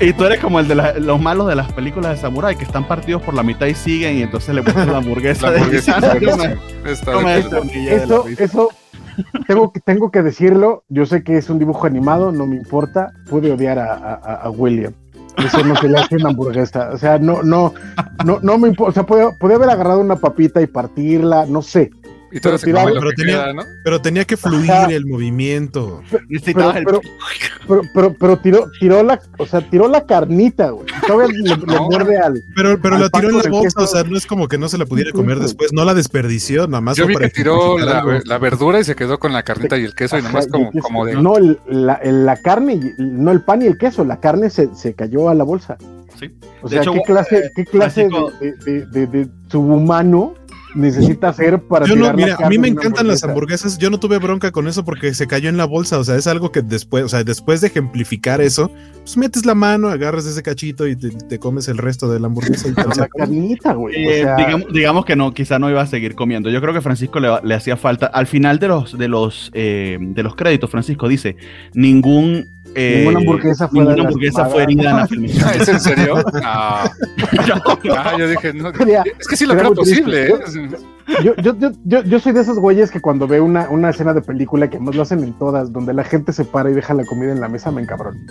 y tú eres como el de los malos de las películas de Samurai que están partidos por la mitad y siguen y entonces le ponen la hamburguesa. la hamburguesa eso, eso tengo que, tengo que decirlo. Yo sé que es un dibujo animado, no me importa. Pude odiar a, William. Eso no se le hace una hamburguesa. O sea, no, no, no, no me importa. O sea, podía haber agarrado una papita y partirla, no sé. Y pero, tenía, pero, tenía, que fluir el movimiento. Pero, pero, pero, tiró, tiró la, o sea, tiró la carnita, güey. le, muerde al. Pero, pero la tiró en la bolsa, o sea, no es como que no se la pudiera comer después, no la desperdició, nada más. Yo vi que tiró la, verdura y se quedó con la carnita y el queso y nomás como, como de. No, la, la, carne, no el pan y el queso, la carne se, se cayó a la bolsa. Sí. O sea, ¿qué clase, qué clase de, de, de, de subhumano necesita hacer para yo no, mira, a mí me encantan las hamburguesas, yo no tuve bronca con eso porque se cayó en la bolsa, o sea, es algo que después, o sea, después de ejemplificar eso, pues metes la mano, agarras ese cachito y te, comes el resto de la hamburguesa. Y la carnita, güey. Eh, digamos, que no, quizá no iba a seguir comiendo. Yo creo que Francisco le, hacía falta, al final de los, de los, eh, de los créditos, Francisco dice, ningún eh, ninguna hamburguesa fue, ninguna hamburguesa fue herida en la filmación. ¿Es en serio? Ah. yo dije, no, es que sí lo creo posible. ¿eh? Yo, yo, yo, yo, soy de esos güeyes que cuando veo una, una escena de película, que además lo hacen en todas, donde la gente se para y deja la comida en la mesa, me encabrón.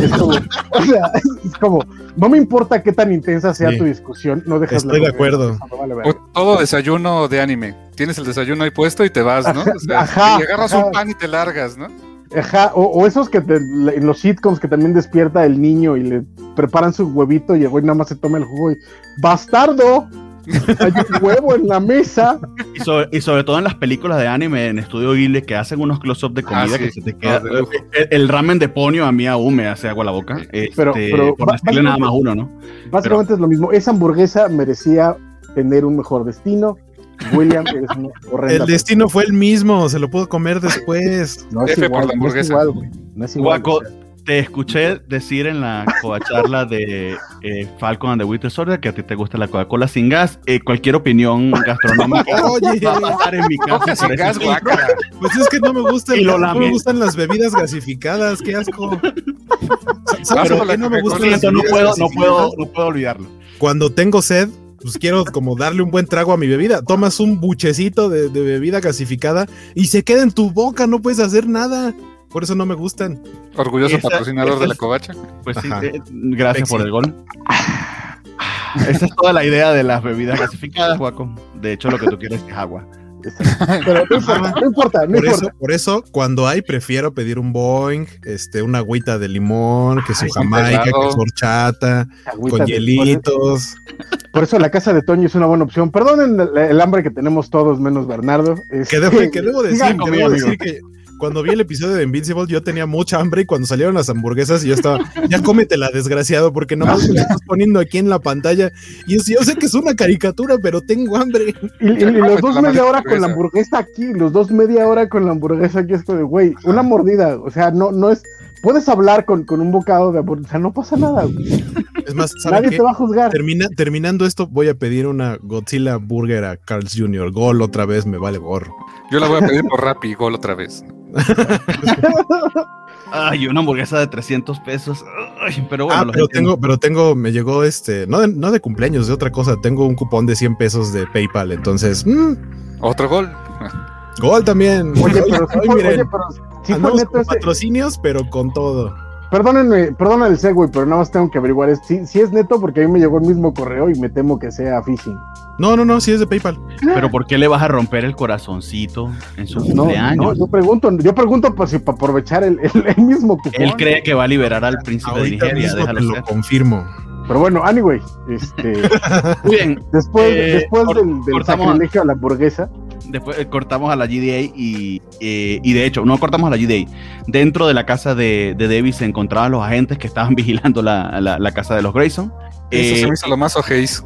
Es como, o sea, es como, no me importa qué tan intensa sea tu discusión, no dejas Estoy de acuerdo. todo desayuno de anime. Tienes el desayuno ahí puesto y te vas, ¿no? O sea, y agarras un pan y te largas, ¿no? Ajá, o, esos que en los sitcoms que también despierta el niño y le preparan su huevito y el güey nada más se toma el jugo y ¡Bastardo! Hay un huevo en la mesa. Y sobre, todo en las películas de anime en Estudio Ghibli que hacen unos close-up de ah, comida que se te queda. el, ramen de ponio a mí aún me hace agua a la boca. pero, este, pero por decirle nada más uno, ¿no? Básicamente es lo mismo. Esa hamburguesa merecía tener un mejor destino. William, eres El destino fue el mismo, se lo puedo comer después. No es igual, no es igual, no es igual te escuché decir en la charla de eh, Falcon and the Winter Soldier que a ti te gusta la Coca-Cola sin gas. Eh, cualquier opinión gastronómica Oye, va a pasar en mi casa. sin gas, Pues es que no me gustan, no me gustan las bebidas gasificadas, qué asco. ¿Sabes por qué no me gusta? No puedo, no, puedo, no puedo olvidarlo. Cuando tengo sed, pues quiero como darle un buen trago a mi bebida. Tomas un buchecito de, bebida gasificada y se queda en tu boca, no puedes hacer nada. Por eso no me gustan. Orgulloso patrocinador de la covacha. Pues sí, eh, gracias por el gol. Esa es toda la idea de las bebidas gasificadas, Guaco. De hecho, lo que tú quieres es agua. Pero no importa, no por Eso, por eso, cuando hay, prefiero pedir un Boeing, este, una agüita de limón, que su jamaica, que su horchata, con hielitos. Por eso la casa de Toño es una buena opción. Perdonen el, hambre que tenemos todos, menos Bernardo. que, debo, que debo decir, que debo decir que cuando vi el episodio de Invincible, yo tenía mucha hambre y cuando salieron las hamburguesas, yo estaba, ya cómetela, desgraciado, porque no me estás poniendo aquí en la pantalla. Y yo sé que es una caricatura, pero tengo hambre. Y, los dos media hora con la hamburguesa aquí, los dos media hora con la hamburguesa aquí, esto de, güey, una mordida, o sea, no, no es, puedes hablar con, con un bocado de hamburguesa, o sea, no pasa nada. Es más, nadie te va a juzgar. terminando esto, voy a pedir una Godzilla Burger a Carl's Jr. Gol otra vez, me vale gorro. Yo la voy a pedir por Rappi, Gol otra vez. Ay, una hamburguesa de 300 pesos. pero bueno, ah, pero tengo, pero tengo, me llegó este, no de, no de cumpleaños, de otra cosa. Tengo un cupón de 100 pesos de PayPal, entonces. Mm. Otro gol. Gol también. Oye, pero, oye, pero patrocinios, pero con todo. Perdónenme, perdona el segue, pero nada más tengo que averiguar si, si es neto porque a mí me llegó el mismo correo y me temo que sea phishing. No, no, no, sí es de PayPal. Pero ¿por qué le vas a romper el corazoncito en su no, cumpleaños? No, yo pregunto, yo pregunto por si para aprovechar el, mismo cupón. Él cree que va a liberar al príncipe de Nigeria, déjalo lo confirmo. Pero bueno, anyway, este. Muy bien. Después, eh, después del, del sacrilegio a la hamburguesa después eh, cortamos a la GDA y, eh, y, de hecho, no cortamos a la GDA. Dentro de la casa de, de Debbie se encontraban los agentes que estaban vigilando la, la, casa de los Grayson. Eso se eh, me hizo lo más ojéis.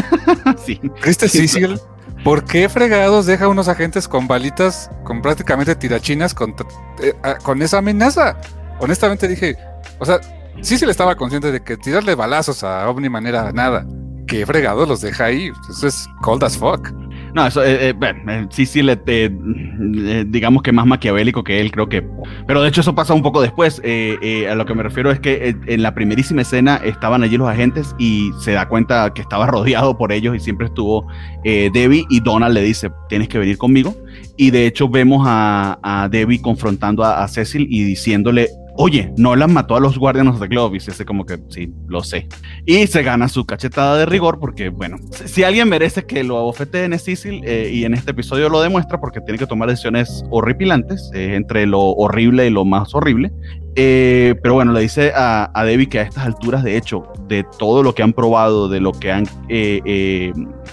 sí. ¿Viste Cecil? ¿Por qué fregados deja a unos agentes con balitas, con prácticamente tirachinas, con, eh, con esa amenaza? Honestamente dije, o sea, Cecil estaba consciente de que tirarle balazos a Omni-Man era nada. ¿Qué fregados los deja ahí? Eso es cold as fuck. No, eso, eh, eh, bueno, sí, sí, le, eh, digamos que más maquiavélico que él, creo que. Pero de hecho, eso pasa un poco después. a lo que me refiero es que en la primerísima escena estaban allí los agentes y se da cuenta que estaba rodeado por ellos y siempre estuvo Debbie y Donald le dice: Tienes que venir conmigo. Y de hecho, vemos a, Debbie confrontando a, a Cecil y diciéndole: oye, Nolan mató a los Guardians de Globe. Y se como que, sí, lo sé. Y se gana su cachetada de rigor porque, bueno, si alguien merece que lo abofeteen es Cecil eh, y en este episodio lo demuestra porque tiene que tomar decisiones horripilantes eh, entre lo horrible y lo más horrible. Eh, pero bueno, le dice a, a, Debbie que a estas alturas, de hecho, de todo lo que han probado, de lo que han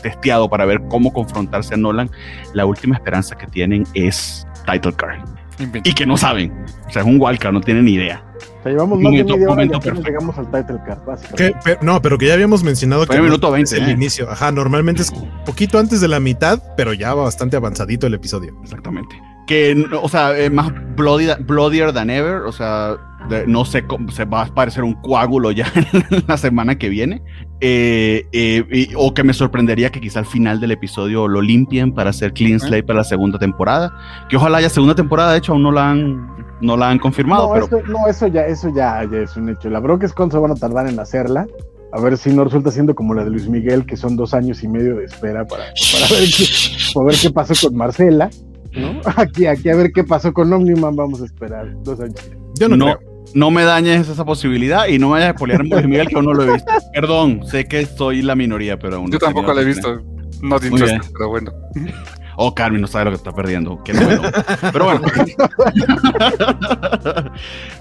testeado para ver cómo confrontarse a Nolan, la última esperanza que tienen es Title Card. Y que no saben. O sea, es un wildcard, no tienen ni idea. O sea, llevamos más de media hora y llegamos al title card, básicamente. no, pero que ya habíamos mencionado que minuto 20, el inicio. Ajá, normalmente es poquito antes de la mitad, pero ya va bastante avanzadito el episodio. Exactamente. Que, o sea, es más bloodier than ever. O sea, no sé cómo se va a parecer un coágulo ya en la semana que viene. Eh, eh, o que me sorprendería que quizá al final del episodio lo limpien para hacer clean slate para la segunda temporada. Que ojalá haya segunda temporada, de hecho, aún no la han, no la han confirmado. No, pero... eso, no eso, ya, eso ya, es un hecho. La Brock con se van a tardar en hacerla. A ver si no resulta siendo como la de Luis Miguel, que son dos años y medio de espera para, para ver, qué, ver qué pasó con Marcela. ¿no? Aquí, aquí a ver qué pasó con Omniman, vamos a esperar dos años. Yo no, no no me dañes esa posibilidad y no me vayas a en Luis Miguel que aún no lo he visto. Perdón, sé que soy la minoría, pero aún Yo tampoco lo he visto. No te interesa, pero bueno. Oh, Carmen no sabe lo que está perdiendo. Qué bueno. Pero bueno.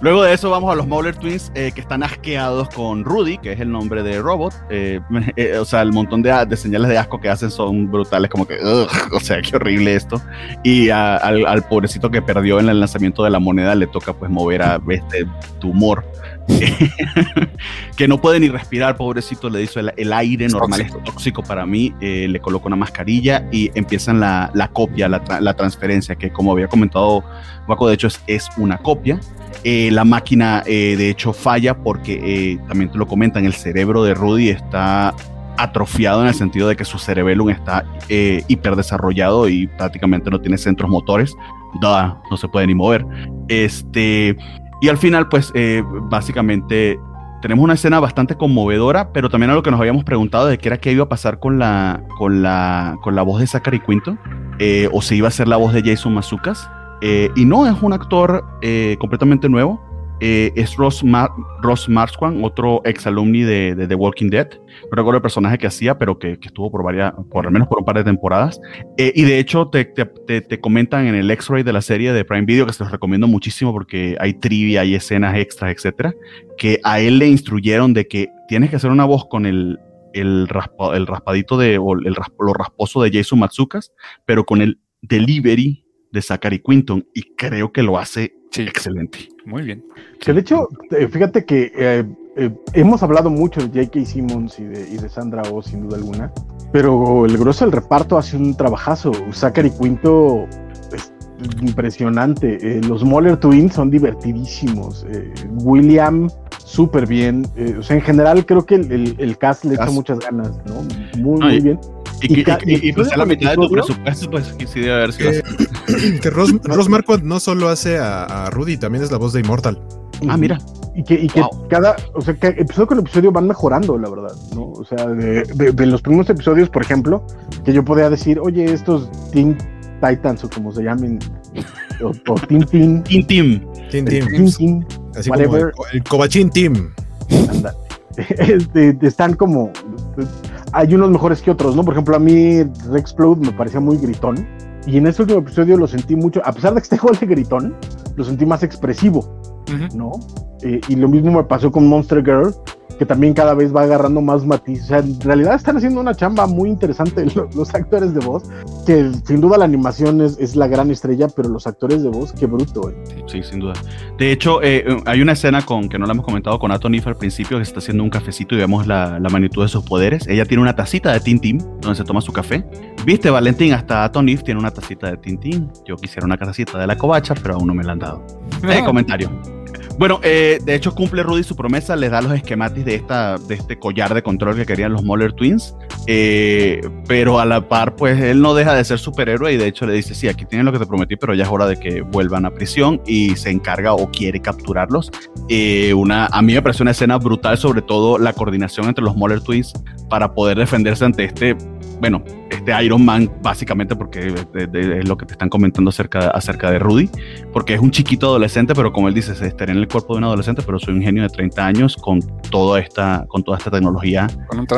Luego de eso vamos a los Mauler Twins eh, que están asqueados con Rudy, que es el nombre de robot. Eh, eh, o sea, el montón de, señales de asco que hacen son brutales, como que, o sea, qué horrible esto. Y al, pobrecito que perdió en el lanzamiento de la moneda le toca pues mover a este tumor. que no puede ni respirar, pobrecito, le dice el, aire normal es tóxico para mí, le coloco una mascarilla y empiezan la, la, copia, la, transferencia, que como había comentado Waco, de hecho es, una copia. Eh, la máquina, eh, de hecho, falla porque, eh, también te lo comentan, el cerebro de Rudy está atrofiado en el sentido de que su cerebellum está hiperdesarrollado y prácticamente no tiene centros motores. no se puede ni mover. Este, y al final, pues, básicamente tenemos una escena bastante conmovedora, pero también a lo que nos habíamos preguntado de qué era qué iba a pasar con la, con la, con la voz de Zachary Quinto, eh, o si iba a ser la voz de Jason Mazucas. Eh, y no, es un actor eh, completamente nuevo. Es Ross, Ross Marquand, otro ex alumni de, The Walking Dead. No recuerdo el personaje que hacía, pero que, estuvo por varias, por al menos por un par de temporadas. y de hecho, te, te, te comentan en el X-Ray de la serie de Prime Video, que se los recomiendo muchísimo porque hay trivia, hay escenas extras, etcétera que a él le instruyeron de que tienes que hacer una voz con el, el, el raspadito de, o el lo rasposo de Jason Matsukas, pero con el delivery de Zachary Quinton, y creo que lo hace excelente. Muy bien. Que de hecho, fíjate que eh, eh, hemos hablado mucho de J.K. Simmons y de, y de Sandra Oh, sin duda alguna, pero el grueso del reparto hace un trabajazo. Zachary Quinto impresionante. Eh, los Moller Twins son divertidísimos. Eh, William, súper bien. Eh, o sea, en general creo que el, el, cast le echa muchas ganas, ¿no? Muy, muy bien. Y, y, pues a la mitad de tu presupuesto, pues sí debe haber sido. que Ross, Ross no solo hace a, Rudy, también es la voz de Immortal. Ah, mira. Y que, y que cada, o sea, que episodio con episodio van mejorando, la verdad, ¿no? O sea, de, de, los primeros episodios, por ejemplo, que yo podía decir, oye, estos Team Titans o como se llamen, o, o Team Team. Team Team. Team Team. Así como el, el Team. Este, están como. Hay unos mejores que otros, ¿no? Por ejemplo, a mí Rexplode me parecía muy gritón. Y en este último episodio lo sentí mucho, a pesar de que esté igual de gritón, lo sentí más expresivo, ¿no? Eh, y lo mismo me pasó con Monster Girl, que también cada vez va agarrando más matiz. O sea, en realidad están haciendo una chamba muy interesante los, los actores de voz, que sin duda la animación es, es, la gran estrella, pero los actores de voz, qué bruto. Eh. Sí, sin duda. De hecho, eh, hay una escena con que no la hemos comentado con Atonif al principio, que está haciendo un cafecito y vemos la, la, magnitud de sus poderes. Ella tiene una tacita de Tintín donde se toma su café. Viste, Valentín, hasta Atonif tiene una tacita de Tintín. Yo quisiera una tacita de la covacha, pero aún no me la han dado. Eh, comentario. Bueno, eh, de hecho cumple Rudy su promesa, les da los esquematis de, esta, de este collar de control que querían los Moller Twins, eh, pero a la par, pues él no deja de ser superhéroe y de hecho le dice, sí, aquí tienen lo que te prometí, pero ya es hora de que vuelvan a prisión y se encarga o quiere capturarlos. Eh, una, a mí me parece una escena brutal, sobre todo la coordinación entre los Moller Twins para poder defenderse ante este bueno, este Iron Man, básicamente porque es, lo que te están comentando acerca, acerca de Rudy, porque es un chiquito adolescente, pero como él dice, se estaría en el cuerpo de un adolescente, pero soy un genio de 30 años con toda esta, con toda esta tecnología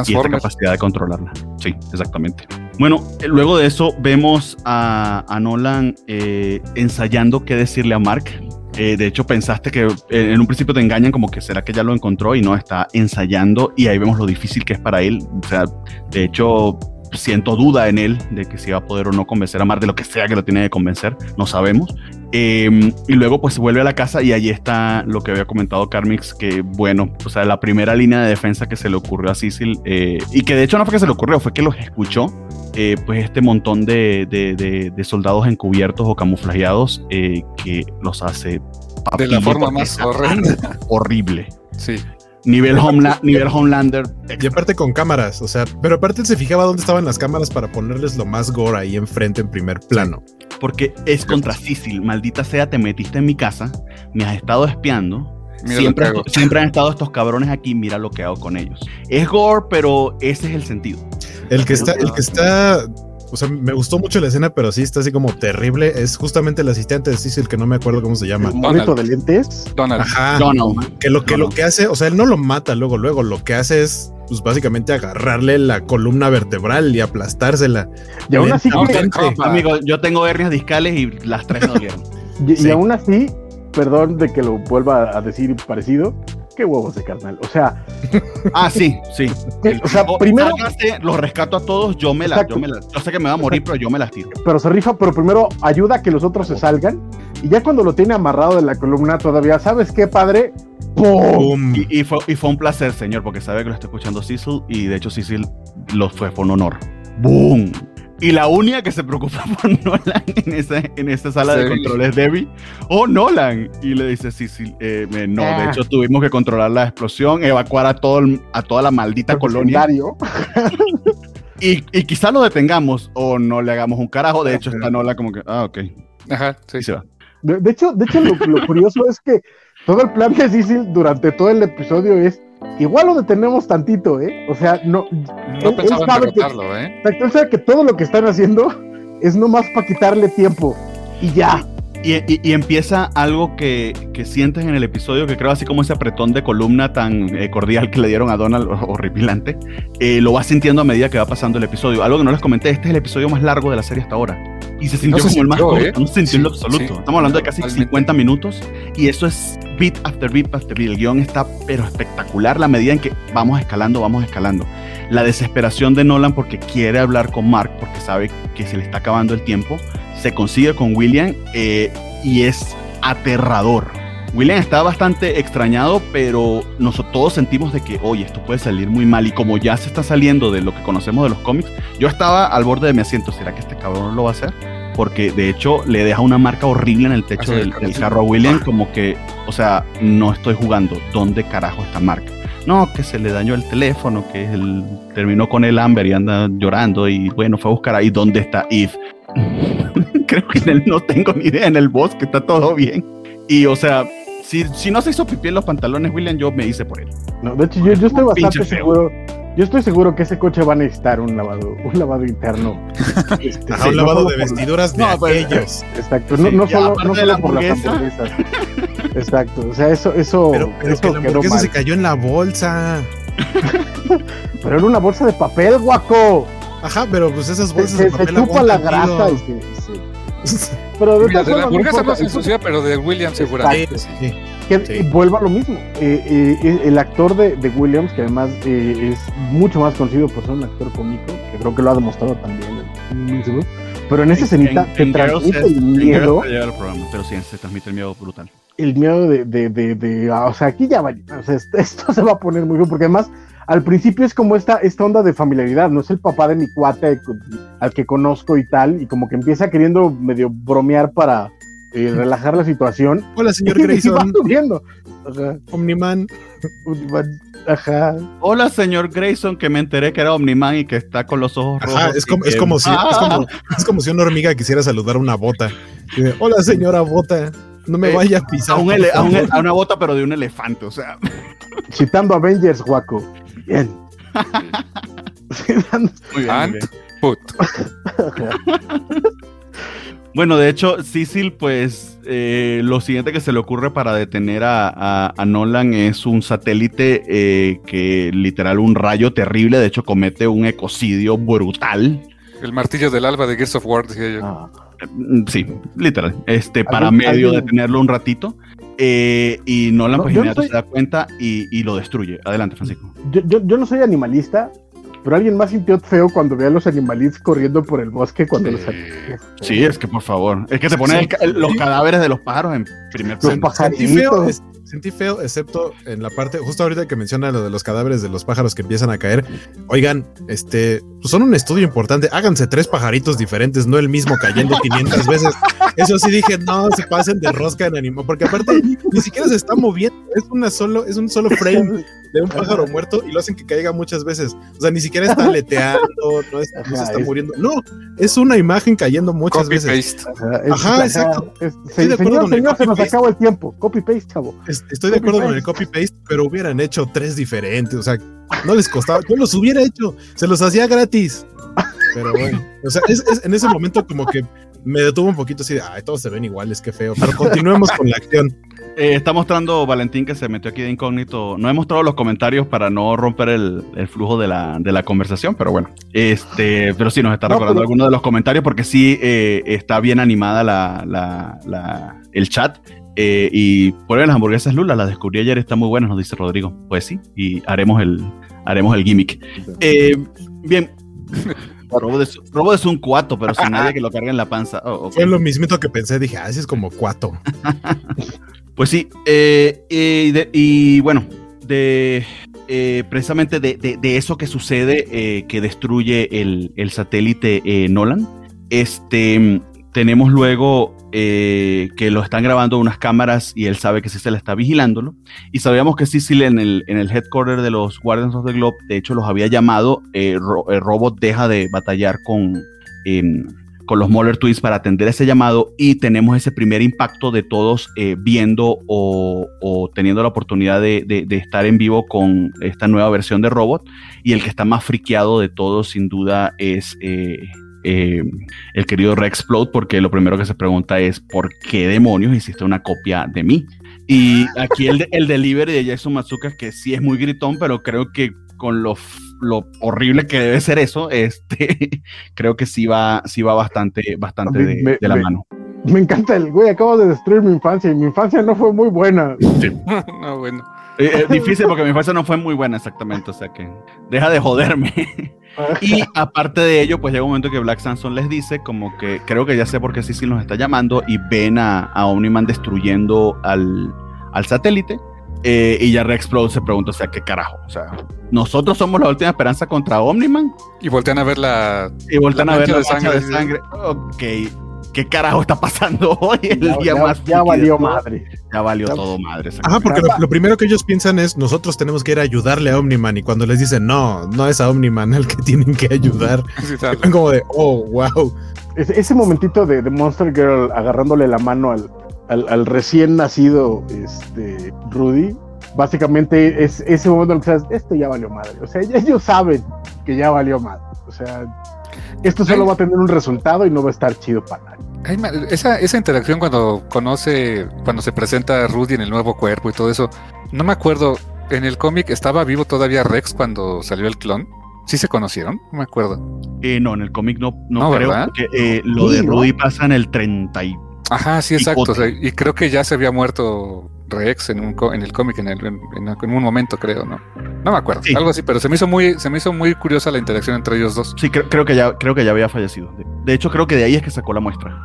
y esta capacidad de controlarla. Sí, exactamente. Bueno, eh, luego de eso vemos a, a Nolan eh, ensayando qué decirle a Mark. Eh, de hecho, pensaste que en un principio te engañan como que será que ya lo encontró y no está ensayando y ahí vemos lo difícil que es para él. O sea, de hecho, siento duda en él de que si va a poder o no convencer a Mar de lo que sea que lo tiene que convencer, no sabemos. Eh, y luego pues vuelve a la casa y allí está lo que había comentado Carmix, que bueno, o sea, la primera línea de defensa que se le ocurrió a Cecil, eh, y que de hecho no fue que se le ocurrió, fue que los escuchó, eh, pues este montón de, de, de, soldados encubiertos o camuflajeados que los hace... De la forma más horrenda. Horrible. Sí. Nivel, nivel Homelander. Y aparte con cámaras, o sea, pero aparte se fijaba dónde estaban las cámaras para ponerles lo más gore ahí enfrente en primer plano. Porque es contra Cecil, maldita sea, te metiste en mi casa, me has estado espiando. Siempre, siempre han estado estos cabrones aquí, mira lo que hago con ellos. Es gore, pero ese es el sentido. El que está, el que está o sea, me gustó mucho la escena, pero sí está así como terrible. Es justamente el asistente de Cecil, que no me acuerdo cómo se llama. ¿Donald de lentes? Donald. Ajá. Donald. Que lo que, lo que hace, o sea, él no lo mata luego, luego. Lo que hace es, pues básicamente agarrarle la columna vertebral y aplastársela. Y aún así, amigo, yo tengo hernias discales y las tres no dolieron. y, y aún así, perdón de que lo vuelva a decir parecido, qué huevos de carnal. O sea. Ah, sí, sí. o sea, primero. los rescato a todos, yo me las. Yo, me yo sé que me va a morir, pero yo me las tiro. Pero se rifa, pero primero ayuda a que los otros se salgan. Y ya cuando lo tiene amarrado de la columna todavía, ¿sabes qué, padre? ¡Pum! Y, fue, y, fue, un placer, señor, porque sabe que lo está escuchando Cecil. Y de hecho, Cecil lo fue por un honor. ¡Boom! Y la única que se preocupa por Nolan en esa, en esa sala de control es Debbie. Oh, Nolan. Y le dice, sí, sí, eh, no, de ah. hecho tuvimos que controlar la explosión, evacuar a, todo a toda la maldita colonia. y, y quizá lo detengamos o no le hagamos un carajo. De hecho, está Nolan como que, ah, ok. Ajá, sí. se va. De, hecho, de hecho lo, curioso es que todo el plan de Cecil durante todo el episodio es igual lo detenemos tantito, ¿eh? O sea, no. No él, pensaba sabe que, ¿eh? Él sabe que todo lo que están haciendo es nomás para quitarle tiempo y ya. Y, empieza algo que, que, sientes en el episodio, que creo así como ese apretón de columna tan eh, cordial que le dieron a Donald, horripilante, eh, lo vas sintiendo a medida que va pasando el episodio. Algo que no les comenté, este es el episodio más largo de la serie hasta ahora. Y se sintió como el más corto, ¿eh? no se sintió en lo absoluto. Estamos hablando de casi 50 minutos y eso es beat after beat after beat. El guion está pero espectacular la medida en que vamos escalando, vamos escalando. La desesperación de Nolan porque quiere hablar con Mark porque sabe que se le está acabando el tiempo se consigue con William eh, y es aterrador. William está bastante extrañado, pero nosotros todos sentimos de que, oye, esto puede salir muy mal. Y como ya se está saliendo de lo que conocemos de los cómics, yo estaba al borde de mi asiento. ¿Será que este cabrón lo va a hacer? Porque de hecho le deja una marca horrible en el techo del, carro a William, como que, o sea, no estoy jugando. ¿Dónde carajo está marca? No, que se le dañó el teléfono, que él terminó con el Amber y anda llorando. Y bueno, fue a buscar ahí dónde está Eve. creo que en él no tengo ni idea, en el bosque está todo bien. Y o sea, si, si no se hizo pipí en los pantalones, William, yo me hice por él. No, de hecho, yo, yo estoy bastante seguro. Yo estoy seguro que ese coche va a necesitar un lavado, un lavado interno. Este, un lavado de vestiduras de no, pues, aquellos. Exacto, no, no solo, no solo por las hamburguesas. Exacto, o sea, eso, eso. Pero, pero eso que la hamburguesa se cayó en la bolsa. pero era una bolsa de papel, guaco. Ajá, pero pues esas bolsas se, de papel se chupa la grasa y se, Pero de, Mira, de la hamburguesa no se ensucia, pero de William seguramente. Sí, Que vuelva a lo mismo. Eh, eh, el actor de, Williams, que además eh, es mucho más conocido por ser un actor cómico, que creo que lo ha demostrado también en pero en esa escenita te transmite el miedo. pero sí, se transmite el miedo brutal. El miedo de, de, de, ah, o sea, aquí ya va, o sea, esto se va a poner muy bien, porque además al principio es como esta, esta onda de familiaridad, no es el papá de mi cuate al que conozco y tal, y como que empieza queriendo medio bromear para eh, relajar la situación. Hola, señor Grayson. subiendo. Omniman. Ajá. Hola, señor Grayson, que me enteré que era Omniman y que está con los ojos rojos. Es como, es, como si, es, como, si una hormiga quisiera saludar a una bota. Hola, señora bota. No me eh, vaya a pisar. A, una bota, pero de un elefante, o sea. Citando Avengers, guaco. Bien. Muy bien. Put. Bueno, de hecho, Cecil, pues eh, lo siguiente que se le ocurre para detener a, Nolan es un satélite eh, que literal un rayo terrible, de hecho comete un ecocidio brutal. El martillo del alba de Gears of War, decía yo. Ah. Mm, sí, literal. Este, para medio detenerlo un ratito. Eh, y Nolan, pues, se da cuenta y, lo destruye. Adelante, Francisco. Yo, yo, no soy animalista, pero alguien más sintió feo cuando ve a los animalitos corriendo por el bosque cuando los Sí, es que por favor. Es que se ponen los cadáveres de los pájaros en primer plano. Los pajaritos sentí feo, excepto en la parte, justo ahorita que menciona lo de los cadáveres de los pájaros que empiezan a caer. Oigan, este, pues son un estudio importante. Háganse tres pajaritos diferentes, no el mismo cayendo 500 veces. Eso sí dije, no se pasen de rosca en animo, porque aparte ni siquiera se está moviendo. Es una solo, es un solo frame de un pájaro muerto y lo hacen que caiga muchas veces. O sea, ni siquiera está aleteando, no, se está muriendo. No, es una imagen cayendo muchas veces. Ajá, exacto. señor, señor, se nos acabó el tiempo. Copy paste, chavo estoy de acuerdo con el copy-paste, pero hubieran hecho tres diferentes. O sea, no les costaba. Yo los hubiera hecho, se los hacía gratis. Pero bueno, o sea, es, en ese momento como que me detuvo un poquito así de, ay, todos se ven iguales, qué feo. Pero continuemos con la acción. Eh, está mostrando Valentín que se metió aquí de incógnito. No he mostrado los comentarios para no romper el, flujo de la, de la, conversación, pero bueno. Este, pero sí nos está recordando algunos de los comentarios porque sí eh, está bien animada la, la, el chat. Eh, y por las hamburguesas Lula, las descubrí ayer, está muy buenas, nos dice Rodrigo. Pues sí, y haremos el, haremos el gimmick. Eh, bien. Robo de, un cuato, pero sin nadie que lo cargue en la panza. Oh, Fue lo mismito que pensé, dije, así ah, es como cuato. pues sí, eh, y, bueno, de precisamente de, eso que sucede, que destruye el, el satélite Nolan, este, tenemos luego eh, que lo están grabando unas cámaras y él sabe que sí está vigilándolo. Y sabíamos que Cecil en el, en el headquarter de los Guardians of the Globe, de hecho, los había llamado. Eh, el robot deja de batallar con, em, con los Moller Twins para atender ese llamado y tenemos ese primer impacto de todos eh, viendo o, teniendo la oportunidad de, estar en vivo con esta nueva versión de robot. Y el que está más friqueado de todos, sin duda, es eh, el querido Rexplode, porque lo primero que se pregunta es ¿por qué demonios hiciste una copia de mí? Y aquí el, el delivery de Jason Matsuka, que sí es muy gritón, pero creo que con lo, lo horrible que debe ser eso, este, creo que sí va, sí va bastante, bastante de, la mano. Me encanta el güey, acabo de destruir mi infancia y mi infancia no fue muy buena. Sí. no, bueno. Eh, eh, difícil porque mi infancia no fue muy buena exactamente, o sea que deja de joderme. y aparte de ello, pues llega un momento que Black Samson les dice como que creo que ya sé por qué Cecil nos está llamando y ven a, a Omniman destruyendo al, al satélite. Eh, y ya Rex se pregunta, o sea, ¿qué carajo? O sea, nosotros somos la última esperanza contra Omniman. Y voltean a ver la... Y voltean a ver la de sangre. de sangre. Ok, ¿qué carajo está pasando hoy? El día más. Ya valió madre. Ya valió todo madre. Ajá, porque lo, primero que ellos piensan es: nosotros tenemos que ir a ayudarle a Omniman. Y cuando les dicen, no, no es a Omniman el que tienen que ayudar, están como de, oh, wow. ese momentito de, Monster Girl agarrándole la mano al, al, recién nacido este, Rudy, básicamente es ese momento en que sabes, esto ya valió madre. O sea, ellos saben que ya valió madre. O sea, esto solo va a tener un resultado y no va a estar chido para nadie. esa, esa interacción cuando conoce, cuando se presenta Rudy en el nuevo cuerpo y todo eso, no me acuerdo, en el cómic estaba vivo todavía Rex cuando salió el clon. ¿Sí se conocieron? No me acuerdo. Eh, no, en el cómic no, no, creo, porque eh, lo de Rudy pasa en el 30 y Ajá, sí, exacto. y creo que ya se había muerto Rex en, un en el cómic en, en, un momento, creo, ¿no? No me acuerdo, algo así, pero se me hizo muy, se me hizo muy curiosa la interacción entre ellos dos. Sí, creo, que ya, creo que ya había fallecido. De, hecho, creo que de ahí es que sacó la muestra.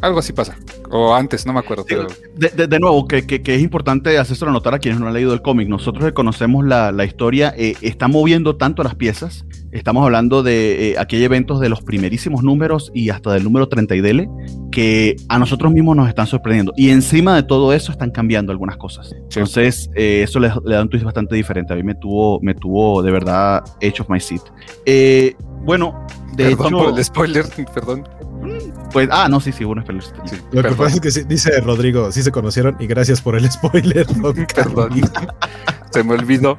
Algo así pasa. O antes, no me acuerdo. Pero... De, nuevo, que, es importante hacerlo notar a quienes no han leído el cómic. Nosotros que conocemos la, historia, eh, está moviendo tanto las piezas. Estamos hablando de eh, aquí hay eventos de los primerísimos números y hasta del número 30 y dele, que a nosotros mismos nos están sorprendiendo. Y encima de todo eso están cambiando algunas cosas. Entonces, eh, eso le, da un twist bastante diferente. A mí me tuvo, me tuvo de verdad Edge of My Seat. bueno, de perdón hecho, por el spoiler, perdón. Pues, ah, no, sí, sí, bueno, spoiler. Lo que pasa es que dice Rodrigo, sí se conocieron y gracias por el spoiler. Perdón. se me olvidó.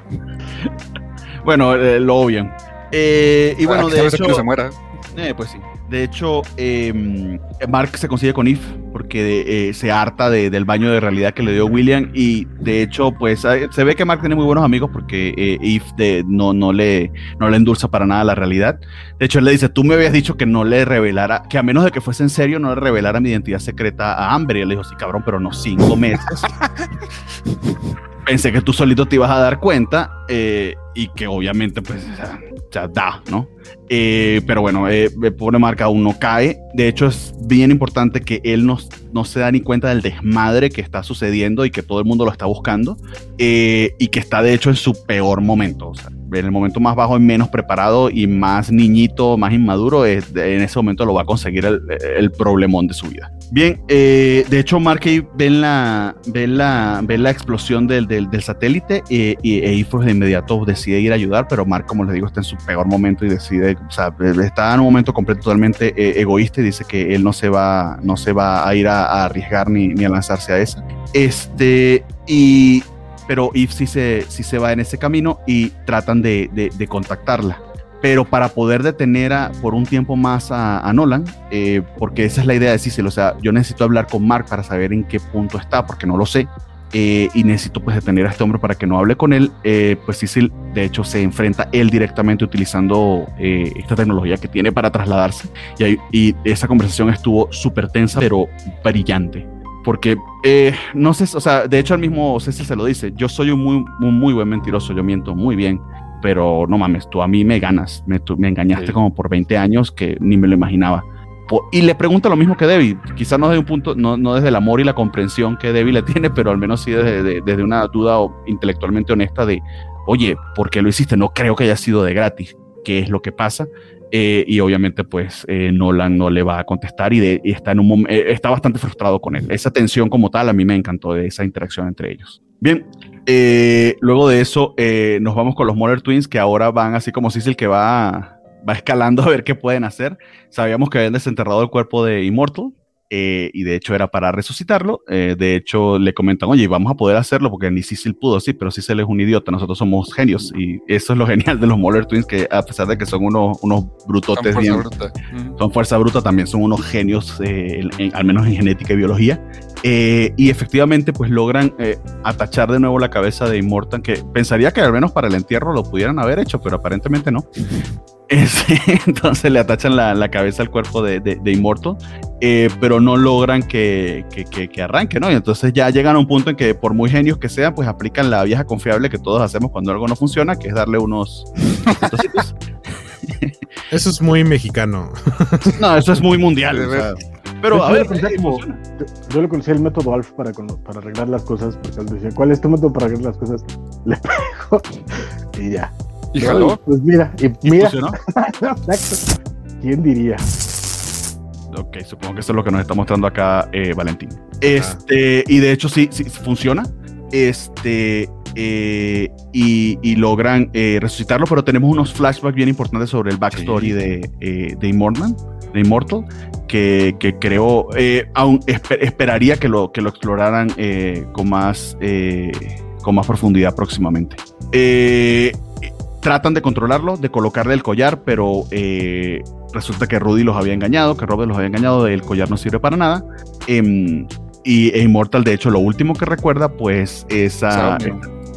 Bueno, eh, lo obvio. Eh, y bueno, de hecho. Que se muera. Eh, pues sí. De hecho, em, Mark se consigue con Eve porque eh, se harta del baño de realidad que le dio William y de hecho, pues se ve que Mark tiene muy buenos amigos porque eh, Eve no, no, le, no le endulza para nada la realidad. De hecho, él le dice, tú me habías dicho que no le revelara, que a menos de que fuese en serio, no le revelara mi identidad secreta a Amber. Y él le dijo, sí, cabrón, pero no cinco meses. Pensé que tú solito te ibas a dar cuenta eh, y que obviamente, pues, ya da, ¿no? Eh, pero bueno, eh, pobre marca aún no cae. De hecho, es bien importante que él no, no, se da ni cuenta del desmadre que está sucediendo y que todo el mundo lo está buscando eh, y que está de hecho en su peor momento. O sea, en el momento más bajo y menos preparado y más niñito, más inmaduro, en ese momento lo va a conseguir el, el problemón de su vida. Bien, eh, de hecho, Mark ven la, ven la, la explosión del, del, satélite y, pues de inmediato decide ir a ayudar, pero Mark, como les digo, está en su peor momento y decide, o sea, está en un momento completo, totalmente eh, egoísta y dice que él no se va, no se va a ir a, arriesgar ni, ni, a lanzarse a esa. Este, y, pero Eve sí se, sí se va en ese camino y tratan de, de, de contactarla pero para poder detener a, por un tiempo más a, Nolan, eh, porque esa es la idea de Cecil, o sea, yo necesito hablar con Mark para saber en qué punto está, porque no lo sé, eh, y necesito pues detener a este hombre para que no hable con él, eh, pues Cecil de hecho se enfrenta él directamente utilizando esta tecnología que tiene para trasladarse, y, y esa conversación estuvo súper tensa, pero brillante. Porque, no sé, o sea, de hecho al mismo Cecil se lo dice, yo soy un muy, un muy buen mentiroso, yo miento muy bien pero no mames, tú a mí me ganas, me, me engañaste como por 20 años que ni me lo imaginaba. Y le pregunta lo mismo que Debbie, quizás no desde un punto, no, no, desde el amor y la comprensión que Debbie le tiene, pero al menos sí desde, desde una duda intelectualmente honesta de, oye, ¿por qué lo hiciste? No creo que haya sido de gratis, ¿qué es lo que pasa? Eh, y obviamente pues eh, Nolan no le va a contestar y, de, y está, en un, eh, está bastante frustrado con él. Esa tensión como tal a mí me encantó de esa interacción entre ellos. Bien, eh, luego de eso, eh, nos vamos con los Mother Twins, que ahora van así como el que va, va escalando a ver qué pueden hacer. Sabíamos que habían desenterrado el cuerpo de Immortal, eh, y de hecho era para resucitarlo. Eh, de hecho, le comentan, oye, vamos a poder hacerlo porque ni Cecil pudo, sí, pero Cecil es un idiota, nosotros somos genios. Y eso es lo genial de los Moller Twins, que a pesar de que son unos, unos brutotes son fuerza bruta. son fuerza bruta, también son unos genios, al menos en genética y biología. Y efectivamente, pues logran atachar de nuevo la cabeza de Immortal, que pensaría que al menos para el entierro lo pudieran haber hecho, pero aparentemente no. entonces le atachan la, cabeza al cuerpo de, de, Immortal, eh, pero no logran que, que, arranque, ¿no? Y entonces ya llegan a un punto en que por muy genios que sean, pues aplican la vieja confiable que todos hacemos cuando algo no funciona, que es darle unos... eso es muy mexicano. no, eso es muy mundial. pero a ver, yo, le conocí el método Alf para, para arreglar las cosas, porque él decía, ¿cuál es tu método para arreglar las cosas? Le pego y ya. ¿Y jaló? Pues mira, y, mira. ¿Quién diría? Ok, supongo que eso es lo que nos está mostrando acá eh, Valentín. Este, y de hecho sí, sí funciona. Este, eh, y, logran eh, resucitarlo, pero tenemos unos flashbacks bien importantes sobre el backstory de, de, Immortal, de Immortal, que, que creo, aún esperaría que lo, que lo exploraran con, más, con más profundidad próximamente. Eh, tratan de controlarlo, de colocarle el collar, pero eh, resulta que Rudy los había engañado, que Robert los había engañado, el collar no sirve para nada. Em, y e Immortal, de hecho, lo último que recuerda, pues,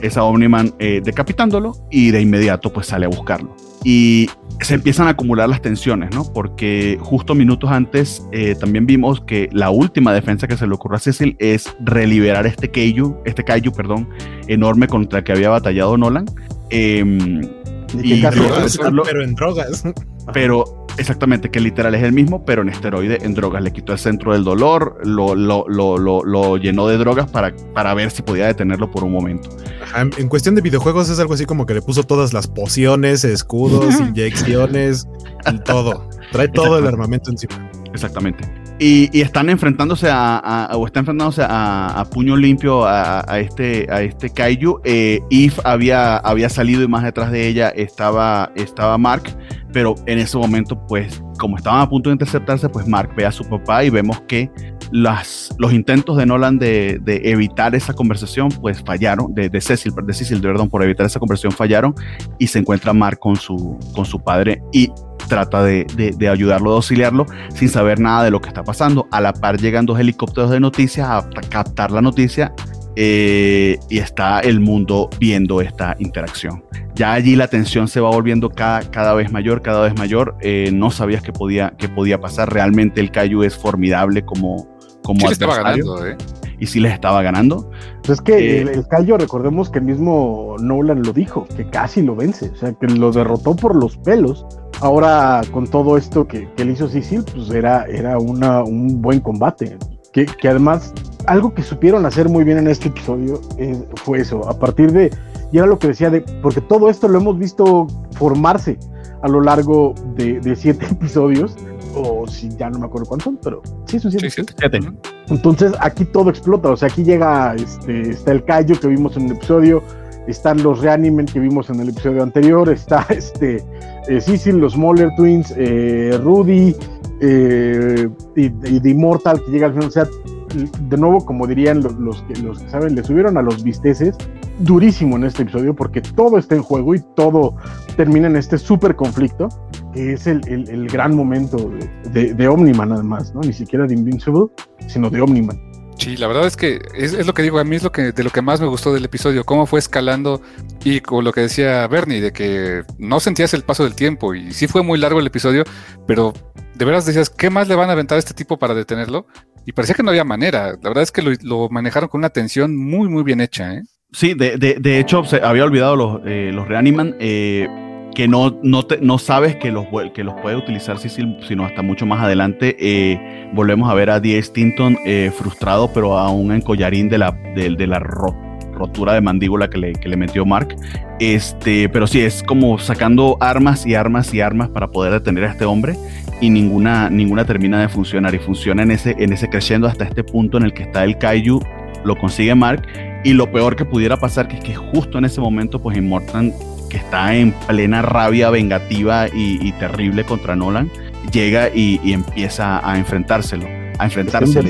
es a, esa Omniman eh, decapitándolo y de inmediato pues sale a buscarlo. Y se empiezan a acumular las tensiones, ¿no? Porque justo minutos antes eh, también vimos que la última defensa que se le ocurrió a Cecil es reliberar este Kaiju, este Kaiju, perdón, enorme contra el que había batallado Nolan. Em, y, pero en drogas. Pero exactamente, que literal es el mismo, pero en esteroide, en drogas. Le quitó el centro del dolor, lo, lo, lo, lo llenó de drogas para, para ver si podía detenerlo por un momento. en cuestión de videojuegos es algo así como que le puso todas las pociones, escudos, inyecciones, todo. Trae todo el armamento encima. Exactamente. Y, están enfrentándose a, o está enfrentándose a, puño limpio a, este, a este Kaiju. Eh, Eve había, había salido y más detrás de ella estaba, estaba Mark, pero en ese momento, pues, como estaban a punto de interceptarse, pues Mark ve a su papá y vemos que las, los intentos de Nolan de, evitar esa conversación, pues fallaron, de, de Cecil, de Cecil, perdón, por evitar esa conversación fallaron y se encuentra Mark con su, con su padre y trata de, de, ayudarlo, de auxiliarlo, sin saber nada de lo que está pasando. A la par llegan dos helicópteros de noticias a captar la noticia eh, y está el mundo viendo esta interacción. Ya allí la tensión se va volviendo cada, cada vez mayor, cada vez mayor. Eh, no sabías que podía, que podía pasar. Realmente el Cayu es formidable como, como adversario. ¿eh? Y sí les estaba ganando. Pues es que el, el recordemos que mismo Nolan lo dijo, que casi lo vence, o sea, que lo derrotó por los pelos ahora con todo esto que, que le hizo Cecil, pues era, era una, un buen combate. Que, que, además, algo que supieron hacer muy bien en este episodio eh, fue eso, a partir de, y era lo que decía, de, porque todo esto lo hemos visto formarse a lo largo de, de siete episodios, o si ya no me acuerdo cuántos pero sí son siete. Sí, siete. Entonces aquí todo explota, o sea, aquí llega, este, está el callo que vimos en el episodio, están los Reanimen que vimos en el episodio anterior, está este eh, los Moller Twins, eh, Rudy eh, y, The Immortal que llega al final. O sea, de nuevo, como dirían los, que, los que saben, le subieron a los visteces durísimo en este episodio porque todo está en juego y todo termina en este súper conflicto que es el, el, gran momento de, de, Omniman además, ¿no? Ni siquiera de Invincible, sino de Omniman. Sí, la verdad es que es, lo que digo, a mí es lo que de lo que más me gustó del episodio, cómo fue escalando y con lo que decía Bernie, de que no sentías el paso del tiempo y sí fue muy largo el episodio, pero de veras decías, ¿qué más le van a aventar a este tipo para detenerlo? Y parecía que no había manera, la verdad es que lo, manejaron con una tensión muy, muy bien hecha. ¿eh? Sí, de, de, de hecho, se había olvidado los, eh, los Reaniman. Eh, que no, no, no sabes que los, que los puede utilizar sino hasta mucho más adelante. Eh, volvemos a ver a Die Stinton eh, frustrado, pero aún en collarín de la, de, la rotura de mandíbula que le, que le, metió Mark. Este, pero sí, es como sacando armas y armas y armas para poder detener a este hombre y ninguna, ninguna termina de funcionar. Y funciona en ese, en ese creciendo hasta este punto en el que está el Kaiju, lo consigue Mark. Y lo peor que pudiera pasar, que es que justo en ese momento, pues Immortan que está en plena rabia vengativa y, terrible contra Nolan, llega y, empieza a enfrentárselo, a enfrentársele.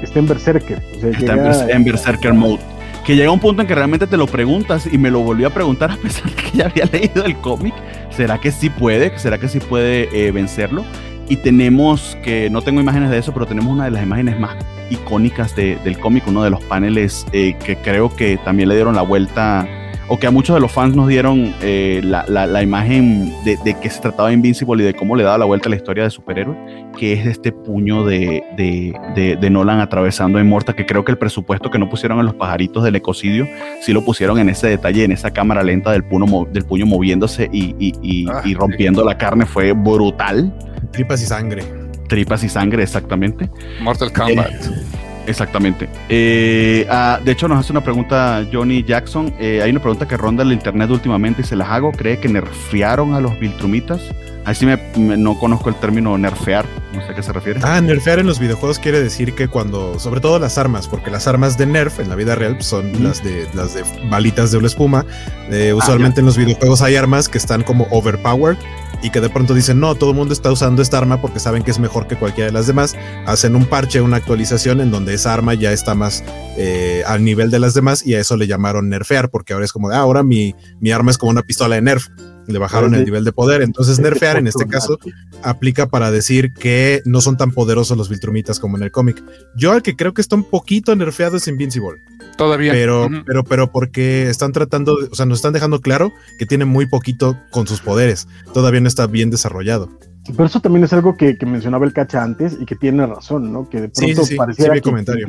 Está en, Berserker. está en, Berserker Mode. Que llega un punto en que realmente te lo preguntas y me lo volví a preguntar a pesar de que ya había leído el cómic. ¿Será que sí puede? ¿Será que sí puede eh, vencerlo? Y tenemos, que no tengo imágenes de eso, pero tenemos una de las imágenes más icónicas del cómic, uno de los paneles eh, que creo que también le dieron la vuelta o que a muchos de los fans nos dieron eh, la, la, imagen de, de, que se trataba de Invincible y de cómo le daba la vuelta a la historia de superhéroe, que es este puño de, de, de Nolan atravesando a Immortal, que creo que el presupuesto que no pusieron en los pajaritos del ecocidio, sí lo pusieron en ese detalle, en esa cámara lenta del puño, del puño moviéndose y, y, y, ah, y rompiendo la carne, fue brutal. Tripas y sangre. Tripas y sangre, exactamente. Mortal Kombat. Eh, Exactamente. Eh, ah, de hecho, nos hace una pregunta Johnny Jackson. Eh, hay una pregunta que ronda el internet últimamente y se las hago. ¿Cree que nerfearon a los Viltrumitas? Así me, no conozco el término nerfear, no sé a qué se refiere. Ah, nerfear en los videojuegos quiere decir que cuando, sobre todo las armas, porque las armas de nerf en la vida real son las de las de balitas de una espuma. Eh, ah, usualmente en los videojuegos hay armas que están como overpowered y que de pronto dicen, no, todo el mundo está usando esta arma porque saben que es mejor que cualquiera de las demás, hacen un parche, una actualización en donde esa arma ya está más eh, al nivel de las demás y a eso le llamaron nerfear, porque ahora es como, ah, ahora mi, mi arma es como una pistola de nerf, le bajaron el nivel de poder, entonces nerfear en este caso aplica para decir que no son tan poderosos los Viltrumitas como en el cómic. Yo al que creo que está un poquito nerfeado es Invincible. Todavía. Pero, pero, pero porque están tratando, o sea, nos están dejando claro que tiene muy poquito con sus poderes. Todavía no está bien desarrollado. Pero eso también es algo que, mencionaba el Cacha antes y que tiene razón, ¿no? Que de pronto sí, sí, que, comentario.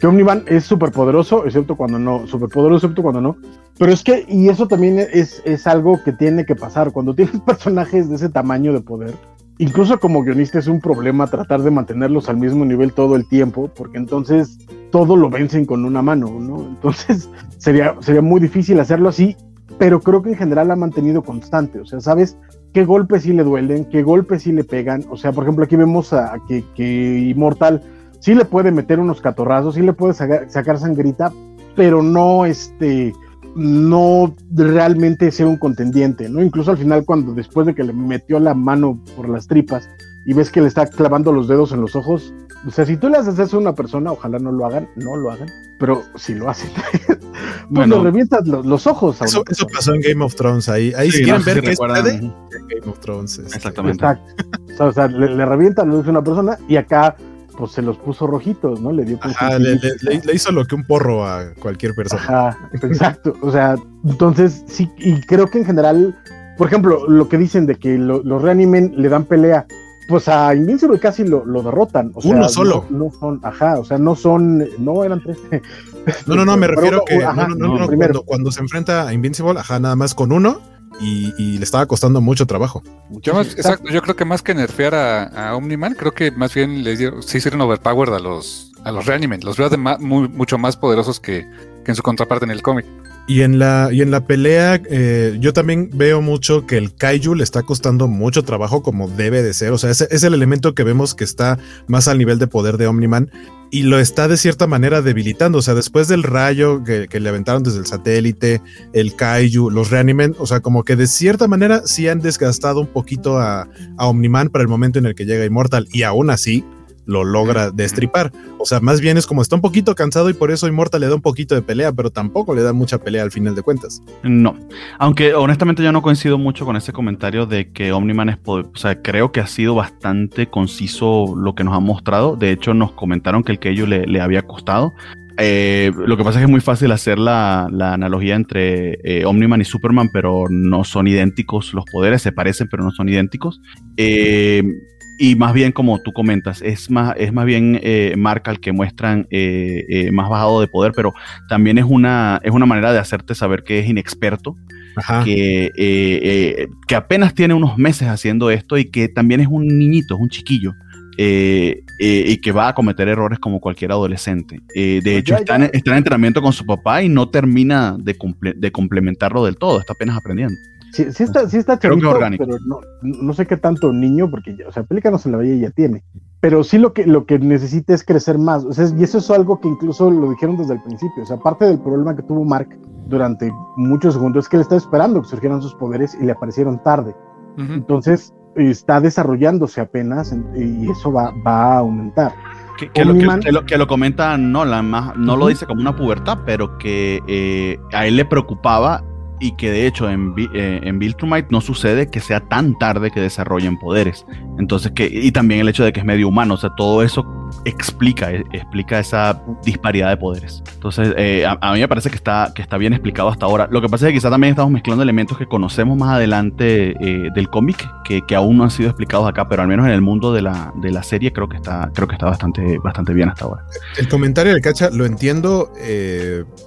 que Omniman es súper poderoso, excepto cuando no, súper poderoso, excepto cuando no. Pero es que, y eso también es, es algo que tiene que pasar. Cuando tienes personajes de ese tamaño de poder, incluso como guionista es un problema tratar de mantenerlos al mismo nivel todo el tiempo, porque entonces todo lo vencen con una mano, ¿no? Entonces sería, sería muy difícil hacerlo así, pero creo que en general ha mantenido constante, o sea, ¿sabes? qué golpes sí le duelen, qué golpes sí le pegan. O sea, por ejemplo, aquí vemos a, que, que Immortal sí le puede meter unos catorrazos, sí le puede sacar, sangrita, pero no este no realmente ser un contendiente, ¿no? Incluso al final cuando después de que le metió la mano por las tripas y ves que le está clavando los dedos en los ojos, o sea, si tú le haces eso a una persona, ojalá no lo hagan, no lo hagan, pero si lo hacen, pues bueno, le revientas los, ojos. A eso, eso pasó en Game of Thrones, ahí, ahí si quieren ver qué es Game of Thrones. Este. Exactamente. Exacto. O sea, le, le revientan los a una persona y acá pues se los puso rojitos, ¿no? Le dio Ajá, le, le, hizo lo que un porro a cualquier persona. Ajá, exacto. O sea, entonces sí, y creo que en general, por ejemplo, lo que dicen de que los reanimen le dan pelea, pues a Invincible casi lo, lo derrotan. O sea, Uno solo. No, son, ajá, o sea, no son, no eran tres. No, no, no, me refiero que no, no, no, cuando, cuando, se enfrenta a Invincible, ajá, nada más con uno. Y, y le estaba costando mucho trabajo. Yo, exacto, yo creo que más que nerfear a, a Omniman, creo que más bien les dieron, sí hicieron overpowered a los, a los Reanimen. Los veo de muy, mucho más poderosos que, que en su contraparte en el cómic. Y en la, y en la pelea, eh, yo también veo mucho que el Kaiju le está costando mucho trabajo como debe de ser. O sea, ese es el elemento que vemos que está más al nivel de poder de Omniman y lo está de cierta manera debilitando. O sea, después del rayo que, le aventaron desde el satélite, el Kaiju, los Reanimen, o sea, como que de cierta manera sí han desgastado un poquito a, a Omniman para el momento en el que llega Immortal. Y aún así, lo logra destripar. O sea, más bien es como está un poquito cansado y por eso Immortal le da un poquito de pelea, pero tampoco le da mucha pelea al final de cuentas. No, aunque honestamente yo no coincido mucho con ese comentario de que Omniman es, o sea, creo que ha sido bastante conciso lo que nos ha mostrado. De hecho, nos comentaron que el que ellos le, le había costado. Eh, lo que pasa es que es muy fácil hacer la, la analogía entre eh, Omniman y Superman, pero no son idénticos los poderes, se parecen, pero no son idénticos. Eh, y más bien, como tú comentas, es más, es más bien eh, marca el que muestran eh, eh, más bajado de poder, pero también es una, es una manera de hacerte saber que es inexperto, que, que apenas tiene unos meses haciendo esto y que también es un niñito, es un chiquillo. y que va a cometer errores como cualquier adolescente. de pues hecho, está, En, está, en, entrenamiento con su papá y no termina de, de complementarlo del todo, está apenas aprendiendo. Sí, sí está, sí está chavito, pero no, no, sé qué tanto niño, porque, ya, o sea, Pelícanos en la Bahía ya tiene. Pero sí lo que, lo que necesita es crecer más. O sea, y eso es algo que incluso lo dijeron desde el principio. O sea, parte del problema que tuvo Mark durante muchos segundos es que él estaba esperando que surgieran sus poderes y le aparecieron tarde. Entonces, está desarrollándose apenas y eso va, va a aumentar. Que, lo, que, lo, que, lo, comenta Nolan, más, no lo dice como una pubertad, pero que eh, a él le preocupaba y que de hecho en, eh, en Viltrumite no sucede que sea tan tarde que desarrollen poderes. Entonces, que, y también el hecho de que es medio humano, o sea, todo eso explica, eh, explica esa disparidad de poderes. Entonces, eh, a, mí me parece que está, que está bien explicado hasta ahora. Lo que pasa es que quizá también estamos mezclando elementos que conocemos más adelante del cómic, que, que, aún no han sido explicados acá, pero al menos en el mundo de la, de la serie creo que está, creo que está bastante, bastante bien hasta ahora. El comentario del Cacha lo entiendo,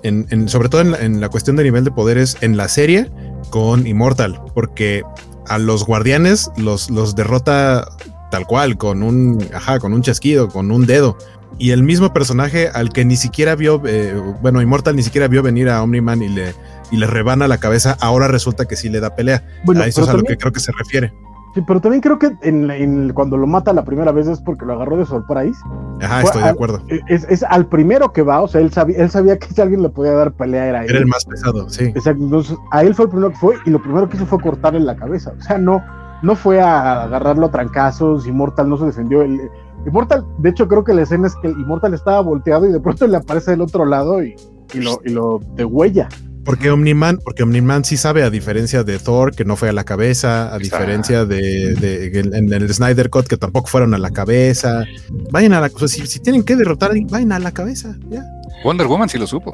en, sobre todo en la, en la cuestión de nivel de poderes en la serie con Immortal, porque a los guardianes los, los derrota tal cual, con un, ajá, con un chasquido, con un dedo. Y el mismo personaje al que ni siquiera vio, eh, bueno, Immortal ni siquiera vio venir a Omniman y le, y le rebana la cabeza, ahora resulta que sí le da pelea. Bueno, a eso es a lo que creo que se refiere. Sí, pero también creo que en, cuando lo mata la primera vez es porque lo agarró de surprise. Ajá, estoy de acuerdo. Es, al primero que va, o sea, él sabía, él sabía que si alguien le podía dar pelea era él. Era el más pesado, sí. Exacto, entonces a él fue el primero que fue y lo primero que hizo fue cortarle la cabeza. O sea, no, no fue a agarrarlo a trancazos, Immortal no se defendió. El, Immortal, de hecho, creo que la escena es que Immortal estaba volteado y de pronto le aparece del otro lado y, y lo, y lo degüella. Porque Omniman, porque Omniman sí sabe, a diferencia de Thor, que no fue a la cabeza, a diferencia de, de, en el Snyder Cut, que tampoco fueron a la cabeza. Vayan a la si, si tienen que derrotar, vayan a la cabeza, ya. Wonder Woman sí lo supo.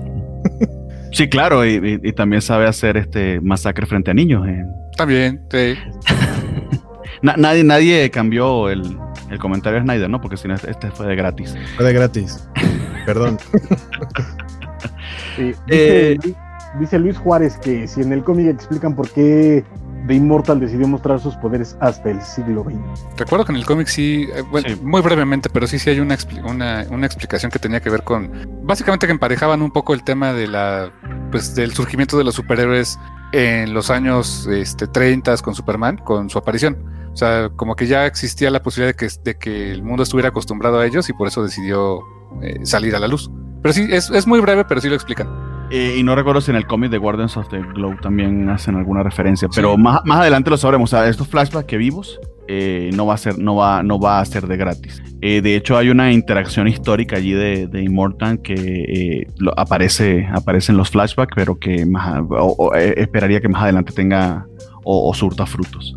Sí, claro, y, también sabe hacer este masacre frente a niños. Eh. También, sí. nadie, nadie cambió el, comentario de Snyder, ¿no? Porque si no, este fue de gratis. Fue de gratis. Perdón. Eh, dice, Luis Juárez que si en el cómic explican por qué The Immortal decidió mostrar sus poderes hasta el siglo XX. Recuerdo que en el cómic sí, eh, bueno, muy brevemente, pero sí, sí hay una, una, explicación que tenía que ver con, básicamente que emparejaban un poco el tema de la, pues, del surgimiento de los superhéroes en los años este, 30 con Superman, con su aparición. O sea, como que ya existía la posibilidad de que, de que el mundo estuviera acostumbrado a ellos y por eso decidió eh, salir a la luz. Pero sí, es, es muy breve, pero sí lo explican. Eh, y no recuerdo si en el cómic de Guardians of the Globe también hacen alguna referencia, pero más, más adelante lo sabremos. O sea, estos flashbacks que vimos eh, no va a ser, no va, no va a ser de gratis. Eh, de hecho, hay una interacción histórica allí de, de Immortal que aparece, aparece en los flashbacks, pero que más, esperaría que más adelante tenga o, surta frutos.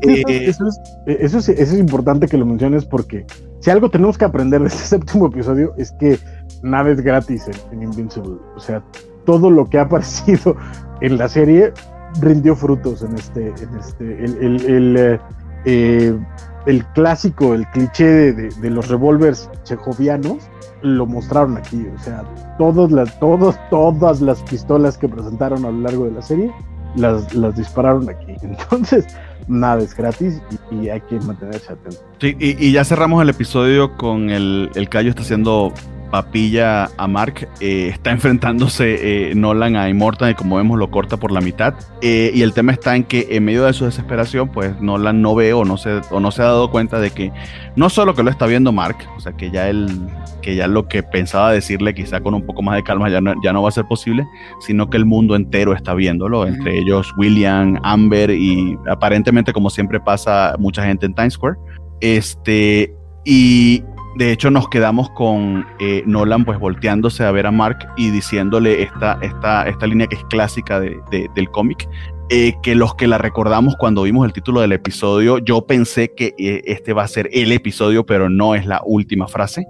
eso, eso, es, eso es importante que lo menciones porque si algo tenemos que aprender de este séptimo episodio es que nada es gratis en, Invincible. O sea, todo lo que ha aparecido en la serie rindió frutos en este, en este, el, eh, eh, el, clásico, el cliché de, los revólveres chejovianos lo mostraron aquí. O sea, todos las, todos, todas las pistolas que presentaron a lo largo de la serie las, las dispararon aquí. Entonces, nada es gratis y, hay que mantenerse atento. Sí, y, ya cerramos el episodio con el, el Cayo está haciendo papilla a Mark. Eh, está enfrentándose eh, Nolan a Immortal y como vemos lo corta por la mitad. Eh, y el tema está en que en medio de su desesperación, pues Nolan no ve o no, se, o no se ha dado cuenta de que no solo que lo está viendo Mark, o sea que ya él, que ya lo que pensaba decirle quizá con un poco más de calma ya no, ya no va a ser posible, sino que el mundo entero está viéndolo, entre ellos William, Amber y aparentemente como siempre pasa mucha gente en Times Square. Este, y de hecho, nos quedamos con eh, Nolan pues volteándose a ver a Mark y diciéndole esta, esta, esta línea que es clásica de, del cómic, eh, que los que la recordamos cuando vimos el título del episodio, yo pensé que eh, este va a ser el episodio, pero no es la última frase.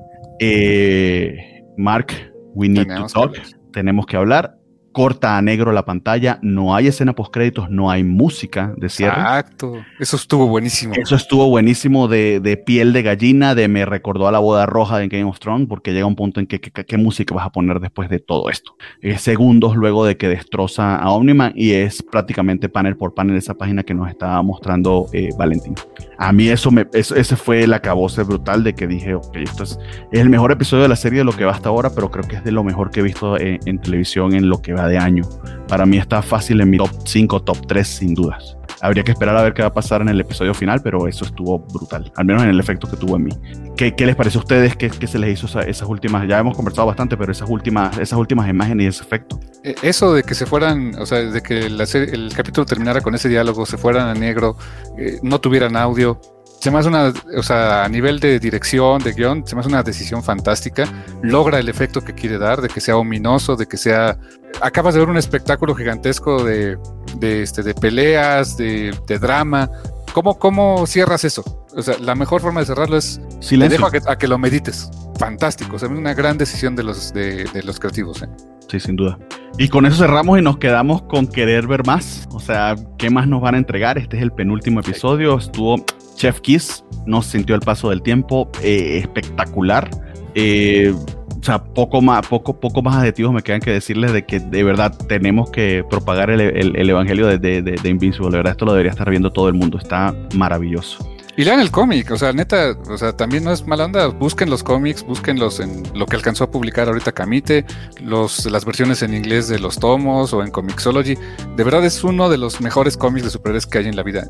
Mark, we need to talk. Tenemos que hablar corta a negro la pantalla, no hay escena post créditos, no hay música de cierre. Exacto, eso estuvo buenísimo. Eso estuvo buenísimo de, de, piel de gallina, de me recordó a la boda roja de Game of Thrones, porque llega un punto en que qué música vas a poner después de todo esto. segundos luego de que destroza a Omniman y es prácticamente panel por panel esa página que nos estaba mostrando eh, Valentín. A mí eso, me, ese fue el acabose brutal de que dije, ok, esto es, el mejor episodio de la serie de lo que va hasta ahora, pero creo que es de lo mejor que he visto en, en televisión en lo que va de año. Para mí está fácil en mi top 5, top 3 sin dudas. Habría que esperar a ver qué va a pasar en el episodio final, pero eso estuvo brutal, al menos en el efecto que tuvo en mí. ¿Qué, qué les parece a ustedes que, se les hizo esas últimas? Ya hemos conversado bastante, pero esas últimas, esas últimas imágenes y ese efecto. E, eso de que se fueran, o sea, de que el capítulo terminara con ese diálogo, se fueran a negro, eh, no tuvieran audio, se me hace una, o sea, a nivel de dirección, de guion, se me hace una decisión fantástica. Logra el efecto que quiere dar, de que sea ominoso, de que sea. Acabas de ver un espectáculo gigantesco de, de, este, de peleas, de, de drama. ¿Cómo, ¿Cómo cierras eso? O sea, la mejor forma de cerrarlo es. Silencio. Te dejo a que, lo medites. Fantástico. O sea, una gran decisión de los, de, de los creativos. ¿eh? Sí, sin duda. Y con eso cerramos y nos quedamos con querer ver más. O sea, ¿qué más nos van a entregar? Este es el penúltimo episodio. Estuvo Chef Kiss, nos sintió el paso del tiempo eh, espectacular. Eh, o sea, poco más, poco, poco más adjetivos me quedan que decirles de que de verdad tenemos que propagar el, evangelio de, de, de, Invincible. De verdad, esto lo debería estar viendo todo el mundo. Está maravilloso. Y lean el cómic, o sea, neta, o sea, también no es mala onda. Busquen los cómics, búsquenlos en lo que alcanzó a publicar ahorita Camite, los, las versiones en inglés de los tomos o en Comixology. De verdad es uno de los mejores cómics de superhéroes que hay en la vida.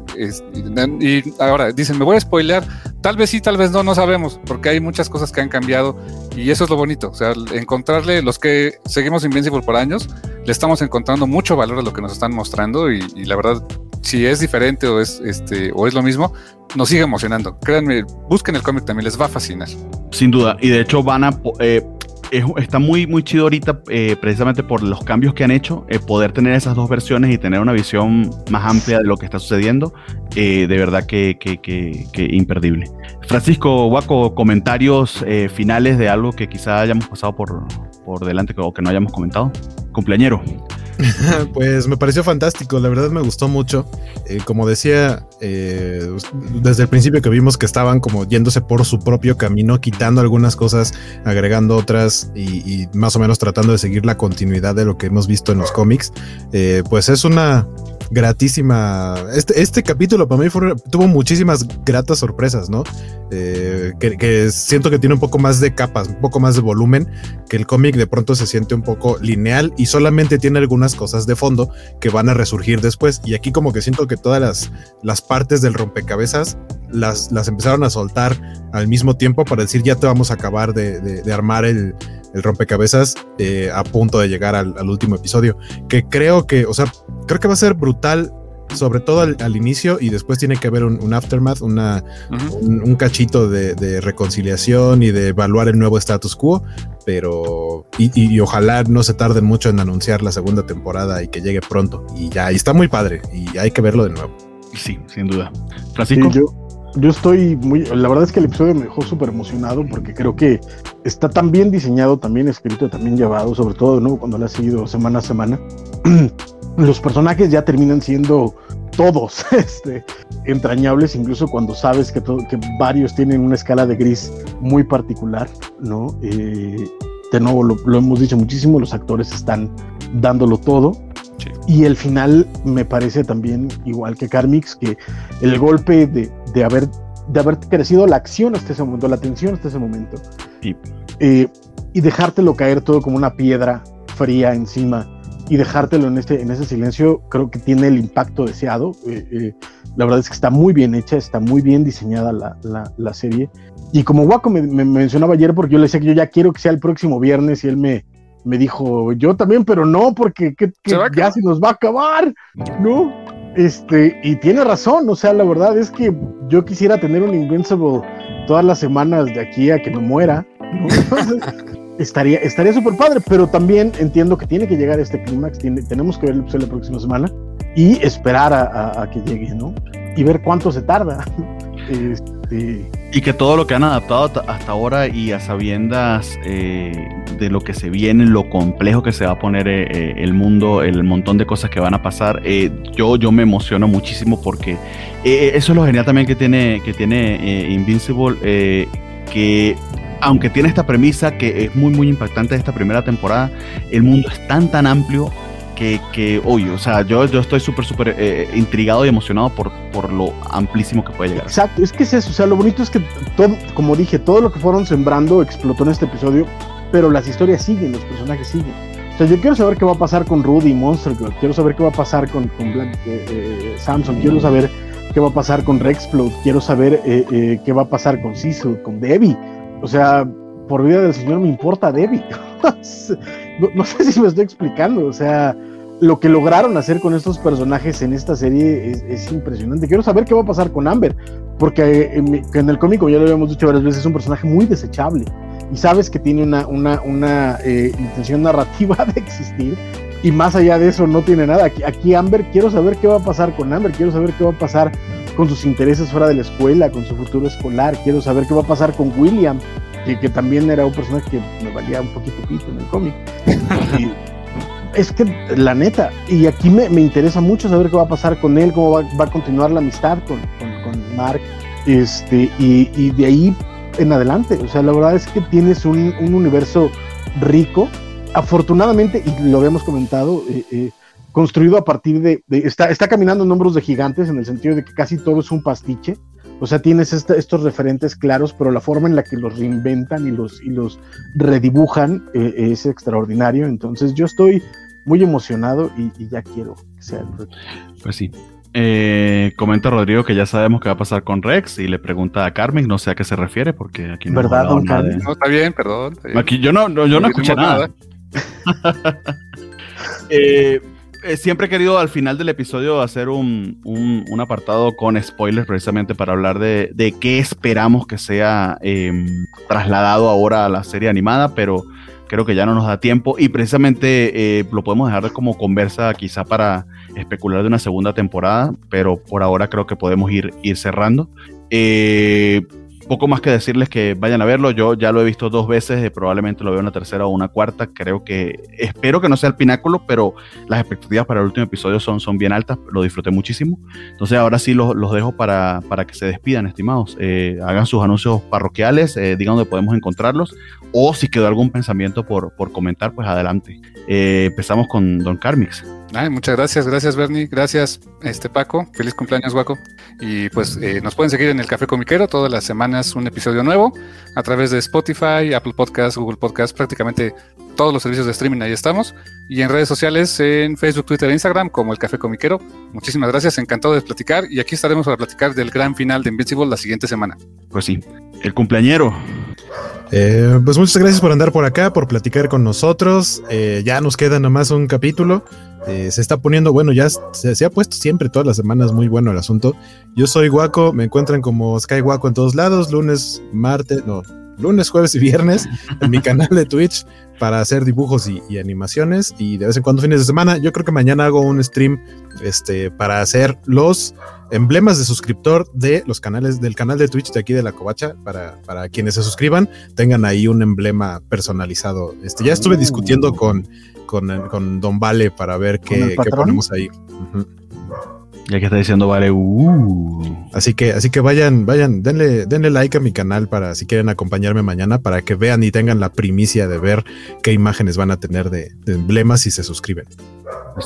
y, ahora dicen, me voy a spoilear. Tal vez sí, tal vez no, no sabemos, porque hay muchas cosas que han cambiado y eso es lo bonito. O sea, encontrarle los que seguimos Invincible por años, le estamos encontrando mucho valor a lo que nos están mostrando y, y la verdad si es diferente o es este o es lo mismo, nos sigue emocionando. Créanme, busquen el cómic también, les va a fascinar. Sin duda, y de hecho van a eh, está muy, muy chido ahorita, eh, precisamente por los cambios que han hecho, eh, poder tener esas dos versiones y tener una visión más amplia de lo que está sucediendo, de verdad que, que, que, imperdible. Francisco Guaco, comentarios finales de algo que quizá hayamos pasado por, por delante o que no hayamos comentado. Cumpleañero. pues me pareció fantástico, la verdad me gustó mucho. Eh, como decía, eh, desde el principio que vimos que estaban como yéndose por su propio camino, quitando algunas cosas, agregando otras y, más o menos tratando de seguir la continuidad de lo que hemos visto en los cómics, eh, pues es una gratísima. Este, este capítulo para mí tuvo muchísimas gratas sorpresas, ¿no? Eh, que, siento que tiene un poco más de capas, un poco más de volumen, que el cómic de pronto se siente un poco lineal y solamente tiene algunas cosas de fondo que van a resurgir después. Y aquí como que siento que todas las, las partes del rompecabezas las, las empezaron a soltar al mismo tiempo para decir ya te vamos a acabar de armar el, el rompecabezas eh, a punto de llegar al, último episodio. Que creo que, o sea, creo que va a ser brutal, sobre todo al, inicio, y después tiene que haber un, aftermath, una, un, cachito de, reconciliación y de evaluar el nuevo status quo. Pero, y, ojalá no se tarden mucho en anunciar la segunda temporada y que llegue pronto. Y ya, y está muy padre, y hay que verlo de nuevo. Sí, sin duda. Francisco yo estoy muy, la verdad es que el episodio me dejó súper emocionado porque creo que está tan bien diseñado, también escrito, también llevado, sobre todo ¿no? cuando lo ha seguido semana a semana. Los personajes ya terminan siendo todos este, entrañables, incluso cuando sabes que, que varios tienen una escala de gris muy particular, ¿no? Eh, de nuevo, lo, lo hemos dicho muchísimo, los actores están dándolo todo. Y el final me parece también igual que Carmix, que el golpe de, de, haber, de haber crecido la acción hasta ese momento, la tensión hasta ese momento, eh, y dejártelo caer todo como una piedra fría encima y dejártelo en, este, en ese silencio, creo que tiene el impacto deseado. Eh, eh, la verdad es que está muy bien hecha, está muy bien diseñada la, la, la serie. Y como Waco me, me, mencionaba ayer, porque yo le decía que yo ya quiero que sea el próximo viernes y él me, me dijo, yo también, pero no, porque ya se nos va a acabar, ¿no? Este, y tiene razón, o sea, la verdad es que yo quisiera tener un Invincible todas las semanas de aquí a que me muera, ¿no? estaría estaría súper padre, pero también entiendo que tiene que llegar este clímax, tenemos que ver el episodio la próxima semana y esperar a, que llegue, ¿no? Y ver cuánto se tarda. Este... Y que todo lo que han adaptado hasta ahora y a sabiendas eh, de lo que se viene, lo complejo que se va a poner eh, eh, el mundo, el montón de cosas que van a pasar, yo, yo me emociono muchísimo porque eso es lo genial también que tiene, que tiene Invincible, que aunque tiene esta premisa que es muy, muy impactante de esta primera temporada, el mundo es tan, tan amplio que, que oye, o sea, yo, yo estoy súper, súper eh, intrigado y emocionado por, por lo amplísimo que puede llegar. Exacto, es que es eso, o sea, lo bonito es que, todo, como dije, todo lo que fueron sembrando explotó en este episodio, pero las historias siguen, los personajes siguen. O sea, yo quiero saber qué va a pasar con Rudy Monster Girl, quiero saber qué va a pasar con, con Black eh, eh, Samson, quiero saber qué va a pasar con Rexplode, quiero saber qué va a pasar con Cecil, con Debbie. O sea, por vida del Señor me importa Debbie. no, sé si me estoy explicando, o sea, lo que lograron hacer con estos personajes en esta serie es, impresionante. Quiero saber qué va a pasar con Amber, porque en, el cómico, ya lo habíamos dicho varias veces, es un personaje muy desechable y sabes que tiene una, una, una eh, intención narrativa de existir y más allá de eso no tiene nada. Aquí Amber, quiero saber qué va a pasar con Amber, quiero saber qué va a pasar con sus intereses fuera de la escuela, con su futuro escolar, quiero saber qué va a pasar con William, que, también era un personaje que me valía un poquito pito en el cómic. es que, la neta, y aquí me, me, interesa mucho saber qué va a pasar con él, cómo va, va a continuar la amistad con, con, con Mark, este, y, y, de ahí en adelante. O sea, la verdad es que tienes un, un universo rico. Afortunadamente, y lo habíamos comentado, eh, eh, construido a partir de, de, está, está caminando en hombros de gigantes en el sentido de que casi todo es un pastiche. O sea, tienes estos referentes claros, pero la forma en la que los reinventan y los, y los redibujan eh, es extraordinario. Entonces yo estoy muy emocionado y, ya quiero que sea el Pues sí. Eh, comenta Rodrigo que ya sabemos qué va a pasar con Rex y le pregunta a Carmen, no sé a qué se refiere porque aquí no ¿Verdad, don Carmen? No, está bien, perdón. Aquí yo no, yo no, escuché nada. nada. eh, eh, siempre he querido al final del episodio hacer un, un, apartado con spoilers precisamente para hablar de, de qué esperamos que sea em, trasladado ahora a la serie animada, pero creo que ya no nos da tiempo y precisamente eh, lo podemos dejar como conversa quizá para especular de una segunda temporada, pero por ahora creo que podemos ir, ir cerrando. Eh, poco más que decirles que vayan a verlo. Yo ya lo he visto dos veces, eh, probablemente lo veo una tercera o una cuarta. Creo que, espero que no sea el pináculo, pero las expectativas para el último episodio son, son bien altas. Lo disfruté muchísimo. Entonces ahora sí los, los dejo para, para, que se despidan, estimados. Eh, hagan sus anuncios parroquiales, eh, digan dónde podemos encontrarlos. O si quedó algún pensamiento por, por comentar, pues adelante. Eh, empezamos con Don Carmix. Muchas gracias, gracias Bernie, gracias este Paco, feliz cumpleaños Guaco. Y pues eh, nos pueden seguir en el Café Comiquero todas las semanas un episodio nuevo a través de Spotify, Apple Podcasts, Google Podcasts, prácticamente todos los servicios de streaming ahí estamos. Y en redes sociales en Facebook, Twitter e Instagram como el Café Comiquero. Muchísimas gracias, encantado de platicar y aquí estaremos para platicar del gran final de Invincible la siguiente semana. Pues sí, el cumpleañero. Eh, pues muchas gracias por andar por acá, por platicar con nosotros. Eh, ya nos queda nomás un capítulo. Eh, se está poniendo, bueno, ya se, se, ha puesto siempre todas las semanas muy bueno el asunto. Yo soy Guaco, me encuentran como Sky Guaco en todos lados, lunes, martes, no, lunes, jueves y viernes en mi canal de Twitch para hacer dibujos y, y, animaciones y de vez en cuando fines de semana. Yo creo que mañana hago un stream este, para hacer los emblemas de suscriptor de los canales del canal de Twitch de aquí de la Covacha para, para quienes se suscriban tengan ahí un emblema personalizado. Este, ya estuve discutiendo con, con, con Don Vale para ver qué, qué ponemos ahí. Uh -huh. Ya que está diciendo vale, uh. Así que, así que vayan, vayan, denle, denle like a mi canal para si quieren acompañarme mañana para que vean y tengan la primicia de ver qué imágenes van a tener de, de emblemas si se suscriben.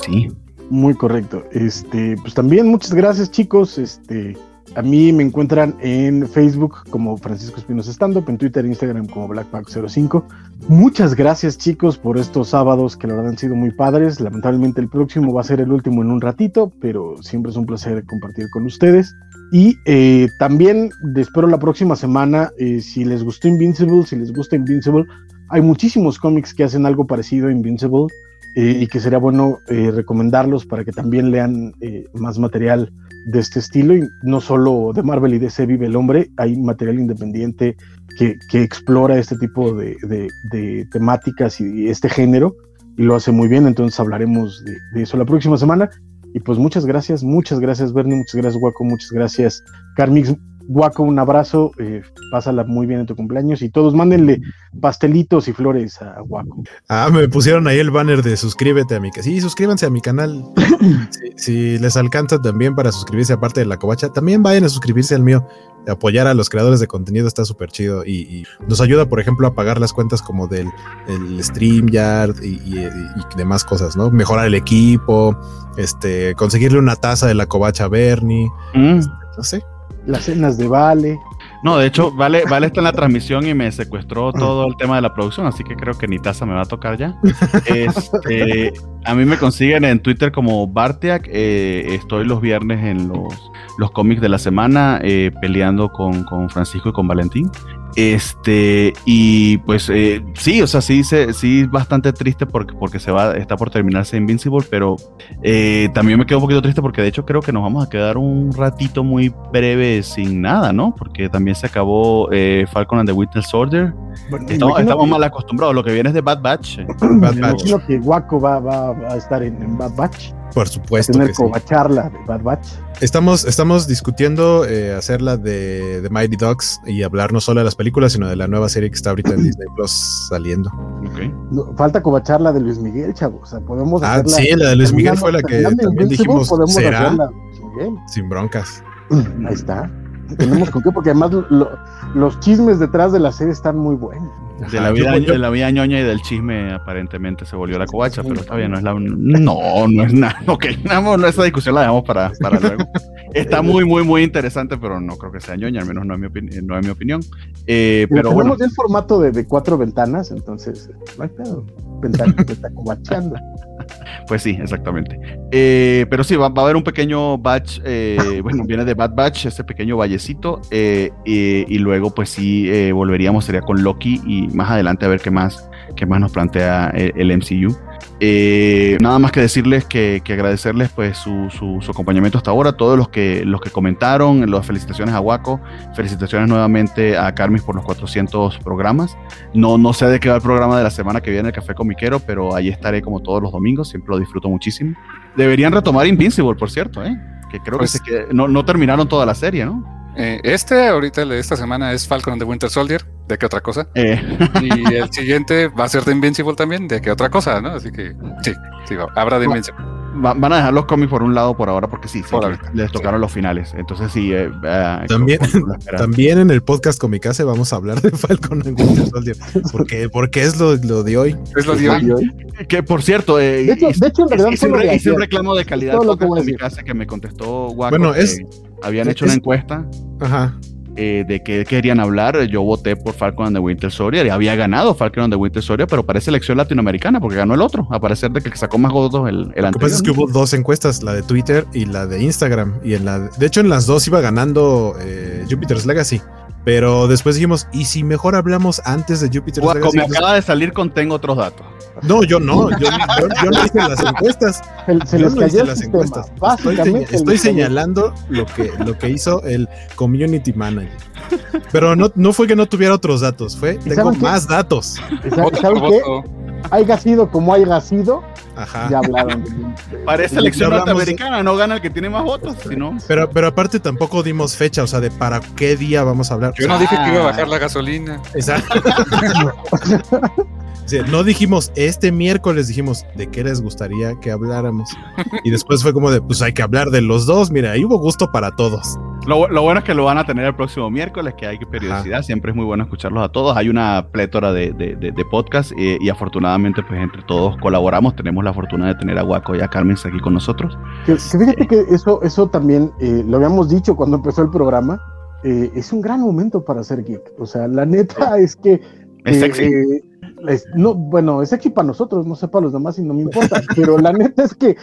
Sí. Muy correcto. Este, pues también muchas gracias, chicos. Este, a mí me encuentran en Facebook como Francisco Espinosa Stand Up, en Twitter e Instagram como Blackpack05. Muchas gracias, chicos, por estos sábados que la verdad han sido muy padres. Lamentablemente el próximo va a ser el último en un ratito, pero siempre es un placer compartir con ustedes. Y eh, también espero la próxima semana, eh, si les gustó Invincible, si les gusta Invincible, hay muchísimos cómics que hacen algo parecido a Invincible eh, y que sería bueno recomendarlos para que también lean más material de este estilo. Y no solo de Marvel y DC vive el hombre, hay material independiente que, que explora este tipo de, de, temáticas y este género y lo hace muy bien. Entonces hablaremos de, de eso la próxima semana. Y pues muchas gracias, muchas gracias Bernie, muchas gracias Waco, muchas gracias Carmix, Guaco, un abrazo, eh, pásala muy bien en tu cumpleaños y todos mándenle pastelitos y flores a Guaco. Ah, me pusieron ahí el banner de suscríbete a mi canal. Sí, suscríbanse a mi canal. si, si, les alcanza también para suscribirse aparte de la covacha, también vayan a suscribirse al mío. Apoyar a los creadores de contenido está súper chido y, y, nos ayuda, por ejemplo, a pagar las cuentas como del el StreamYard y, y, y demás cosas, ¿no? Mejorar el equipo, este, conseguirle una taza de la covacha a Bernie, mm. este, no sé, las cenas de Vale. No, de hecho, Vale, vale está en la transmisión y me secuestró todo el tema de la producción, así que creo que ni taza me va a tocar ya. Este, a mí me consiguen en Twitter como Bartiak. Eh, estoy los viernes en los, los cómics de la semana eh, peleando con, con, Francisco y con Valentín. Este, y pues eh, sí, o sea, sí, se, sí, bastante triste porque, porque se va, está por terminarse Invincible, pero eh, también me quedo un poquito triste porque de hecho creo que nos vamos a quedar un ratito muy breve sin nada, ¿no? Porque también se acabó eh, Falcon and the Winter Soldier. Bueno, estamos, estamos que... mal acostumbrados, lo que viene es de Bad Batch. Bad Batch. Imagino que Waco va, va, va, a estar en, en Bad Batch. Por supuesto. A tener que sí. charla de Bad Batch. Estamos, estamos discutiendo eh, hacerla de, de, Mighty Ducks y hablar no solo de las películas, sino de la nueva serie que está ahorita en Disney Plus saliendo. Okay. No, falta covacharla de Luis Miguel, chavo. O sea, podemos Ah, sí, la de Luis Miguel fue la que también dijimos. ¿será? Sin broncas. Ahí está. Tenemos con qué, porque además lo, los chismes detrás de la serie están muy buenos. De la, vida, de la vida ñoña y del chisme aparentemente se volvió la covacha, pero está bien, no es la... No, no es nada. Ok, no, no, esa discusión la dejamos para, para luego. Está muy, muy, muy interesante, pero no creo que sea ñoña, al menos no es mi, opini no es mi opinión. Eh, pero bueno. bueno. el formato de, de, cuatro ventanas, entonces no hay pedo. Ventacovacheando. Pues sí, exactamente. Eh, pero sí, va, va, a haber un pequeño batch, eh, bueno, viene de Bad Batch, ese pequeño vallecito, eh, y, y, luego pues sí eh, volveríamos, sería con Loki y más adelante a ver qué más, qué más nos plantea el, el MCU. Eh, nada más que decirles que, que agradecerles pues su, su, su, acompañamiento hasta ahora, todos los que, los que comentaron, las felicitaciones a Waco, felicitaciones nuevamente a Carmis por los 400 programas. No, no sé de qué va el programa de la semana que viene, el Café Comiquero, pero ahí estaré como todos los domingos, siempre lo disfruto muchísimo. Deberían retomar Invincible, por cierto, ¿eh? que creo pues, que, se, que no, no terminaron toda la serie, ¿no? Eh, este, ahorita, de esta semana, es Falcon and the Winter Soldier. ¿De qué otra cosa? Eh, Y el siguiente va a ser de Invincible también. ¿De qué otra cosa? ¿no? Así que sí, sí, habrá de Invincible. Va- van a dejar los cómics por un lado por ahora porque sí, sí, les tocaron los finales. Entonces sí. eh, eh, También-. También en el podcast Comicase vamos a hablar de Falcon and Winter Soldier. Porque, porque es lo, lo de hoy. Es lo de hoy. Que por cierto, eh, De hecho- hice- de hecho, en realidad hice un hice un reclamo de calidad todo lo que voy a decir. que me contestó Guaco. Bueno, que es- habían es- hecho una encuesta Ajá. Eh, de qué querían hablar. Yo voté por Falcon and the Winter Soldier y había ganado Falcon and the Winter Soldier, pero parece elección latinoamericana porque ganó el otro. A parecer de que sacó más votos el, el Lo que anterior. pasa es que hubo dos encuestas, la de Twitter y la de Instagram. Y en la, de hecho, en las dos iba ganando eh, Jupiter's Legacy. Pero después dijimos, ¿y si mejor hablamos antes de Jupiter's Guaco, me acaba de salir con tengo otros datos. no, yo no. Yo, yo- yo no hice las encuestas. Se, se Yo les no hice las sistema. encuestas. Estoy, señalando lo que, lo que hizo el community manager. Pero no, no fue que no tuviera otros datos, fue tengo más datos. ¿Y sa- Voto ¿Saben por qué? Haya sido como haya sido, Ajá. ya hablaron. Parece Ya elección de- norteamericana, no gana el que tiene más votos, sino. Pero, pero aparte tampoco dimos fecha, o sea, de para qué día vamos a hablar. Yo no dije que iba a Ah. bajar la gasolina. Exacto. No dijimos este miércoles, dijimos de qué les gustaría que habláramos. Y después fue como de, pues hay que hablar de los dos. Mira, ahí hubo gusto para todos. Lo, lo bueno es que lo van a tener el próximo miércoles, que hay periodicidad. Siempre es muy bueno escucharlos a todos. Hay una plétora de, de, de, de podcasts eh, y afortunadamente, pues entre todos colaboramos. Tenemos la fortuna de tener a Guaco y a Carmen aquí con nosotros. Que, que fíjate que eso, eso también eh, lo habíamos dicho cuando empezó el programa. eh, es un gran momento para ser geek. O sea, la neta es que. Es eh, sexy. Es- no, bueno, es sexy para nosotros, no sé para los demás y no me importa. pero la neta es que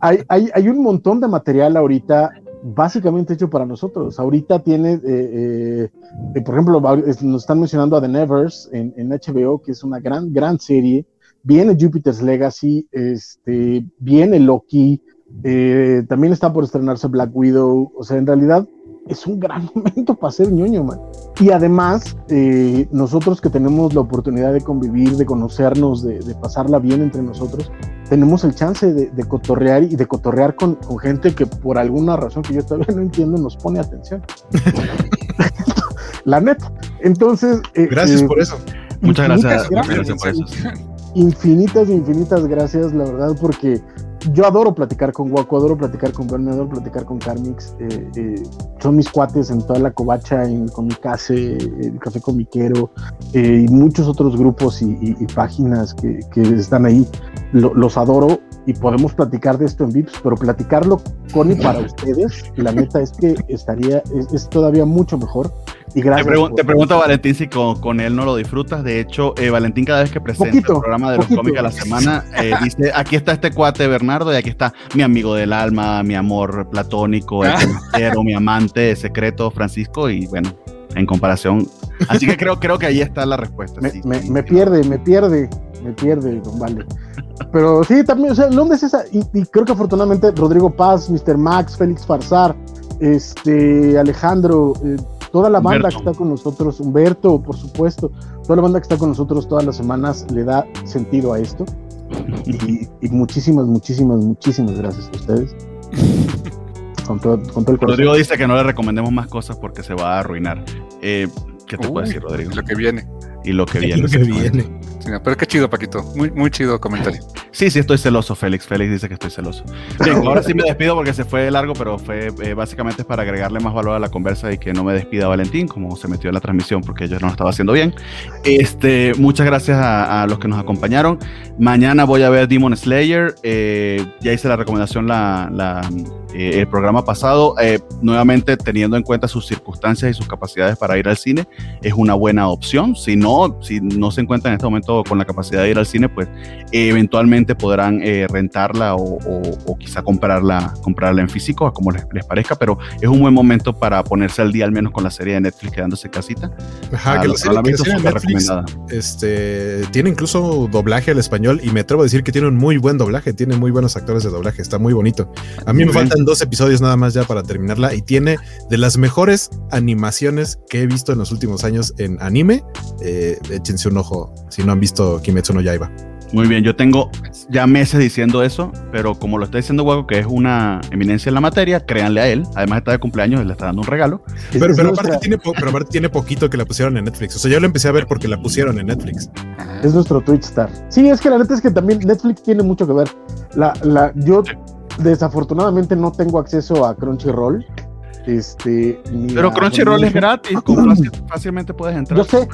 hay, hay, hay un montón de material ahorita básicamente hecho para nosotros. Ahorita tiene, eh, eh, eh, por ejemplo, nos están mencionando a The Nevers en, en HBO, que es una gran, gran serie. Viene Jupiter's Legacy, este, viene Loki, eh, también está por estrenarse Black Widow. O sea, en realidad es un gran momento para ser ñoño, man. Y además, eh, nosotros que tenemos la oportunidad de convivir, de conocernos, de, de pasarla bien entre nosotros, tenemos el chance de, de cotorrear y de cotorrear con, con gente que por alguna razón que yo todavía no entiendo nos pone atención. la neta. Entonces, eh, Gracias eh, por eso. Muchas gracias, infinitas muchas gracias por eso. infinitas, infinitas gracias, la verdad, porque yo adoro platicar con Guaco, adoro platicar con Bernie, adoro platicar con Carmix. eh, eh, son mis cuates en toda la covacha, en Comicase, el Café Comiquero eh, y muchos otros grupos y, y- y páginas que, que están ahí. Lo- los adoro y podemos platicar de esto en VIPs, pero platicarlo con y para ustedes, la neta es que estaría, es, es todavía mucho mejor. Y Te, gracias. pregun- por- te pregunto, Valentín, si con, con él no lo disfrutas. De hecho, eh, Valentín, cada vez que presenta Poquito, el programa de los poquito. cómics a la semana, eh, dice: aquí está este cuate Bernardo y aquí está mi amigo del alma, mi amor platónico, el Ah. más quiero, mi amante secreto, Francisco. Y bueno, en comparación. Así que creo, creo que ahí está la respuesta. me, sí, me- sí, me sí. pierde, me pierde, me pierde, don Vale. Pero sí, también, o sea, Londres es esa, y, y creo que afortunadamente Rodrigo Paz, Mr. Max, Félix Farsar, este, Alejandro, eh, toda la banda Humberto. que está con nosotros, Humberto, por supuesto, toda la banda que está con nosotros todas las semanas le da sentido a esto. Y, y muchísimas, muchísimas, muchísimas gracias a ustedes. Con todo, con todo el corazón. Rodrigo dice que no le recomendemos más cosas porque se va a arruinar. Eh, ¿Qué te puedo Uy, decir, Rodrigo? Lo que viene. Y lo que viene. lo que viene. Sí, pero qué chido, Paquito. Muy, muy chido comentario. Sí, sí, estoy celoso, Félix. Félix dice que estoy celoso. Bien, ahora sí me despido porque se fue largo, pero fue eh, básicamente para agregarle más valor a la conversa y que no me despida Valentín, como se metió en la transmisión, porque yo no lo estaba haciendo bien. Este, muchas gracias a, a los que nos acompañaron. Mañana voy a ver Demon Slayer. eh, ya hice la recomendación la, la, eh, el programa pasado. Eh, nuevamente, teniendo en cuenta sus circunstancias y sus capacidades para ir al cine, es una buena opción. Si no, si no se encuentran en este momento con la capacidad de ir al cine, pues eh, eventualmente podrán eh, rentarla o, o- o quizá comprarla, comprarla en físico, a como les, les parezca, pero es un buen momento para ponerse al día al menos con la serie de Netflix quedándose casita. Ajá, A que la serie, que la serie Netflix recomendada. este, tiene incluso doblaje al español y me atrevo a decir que tiene un muy buen doblaje, tiene muy buenos actores de doblaje, está muy bonito. A mí me bien. Faltan dos episodios nada más ya para terminarla y tiene de las mejores animaciones que he visto en los últimos años en anime. Eh, échense un ojo si no han visto Kimetsu no Yaiba. Muy bien, yo tengo ya meses diciendo eso, pero como lo está diciendo Hugo, que es una eminencia en la materia, créanle a él. Además está de cumpleaños, le está dando un regalo. Pero, pero, aparte, tiene pero aparte tiene poquito que la pusieron en Netflix. O sea, yo lo empecé a ver porque la pusieron en Netflix. Es nuestro Twitch star. Sí, es que la neta es que también Netflix tiene mucho que ver. La, la, yo desafortunadamente no tengo acceso a Crunchyroll. Este, pero Crunchyroll es gratis, como fácilmente puedes entrar. Yo sé,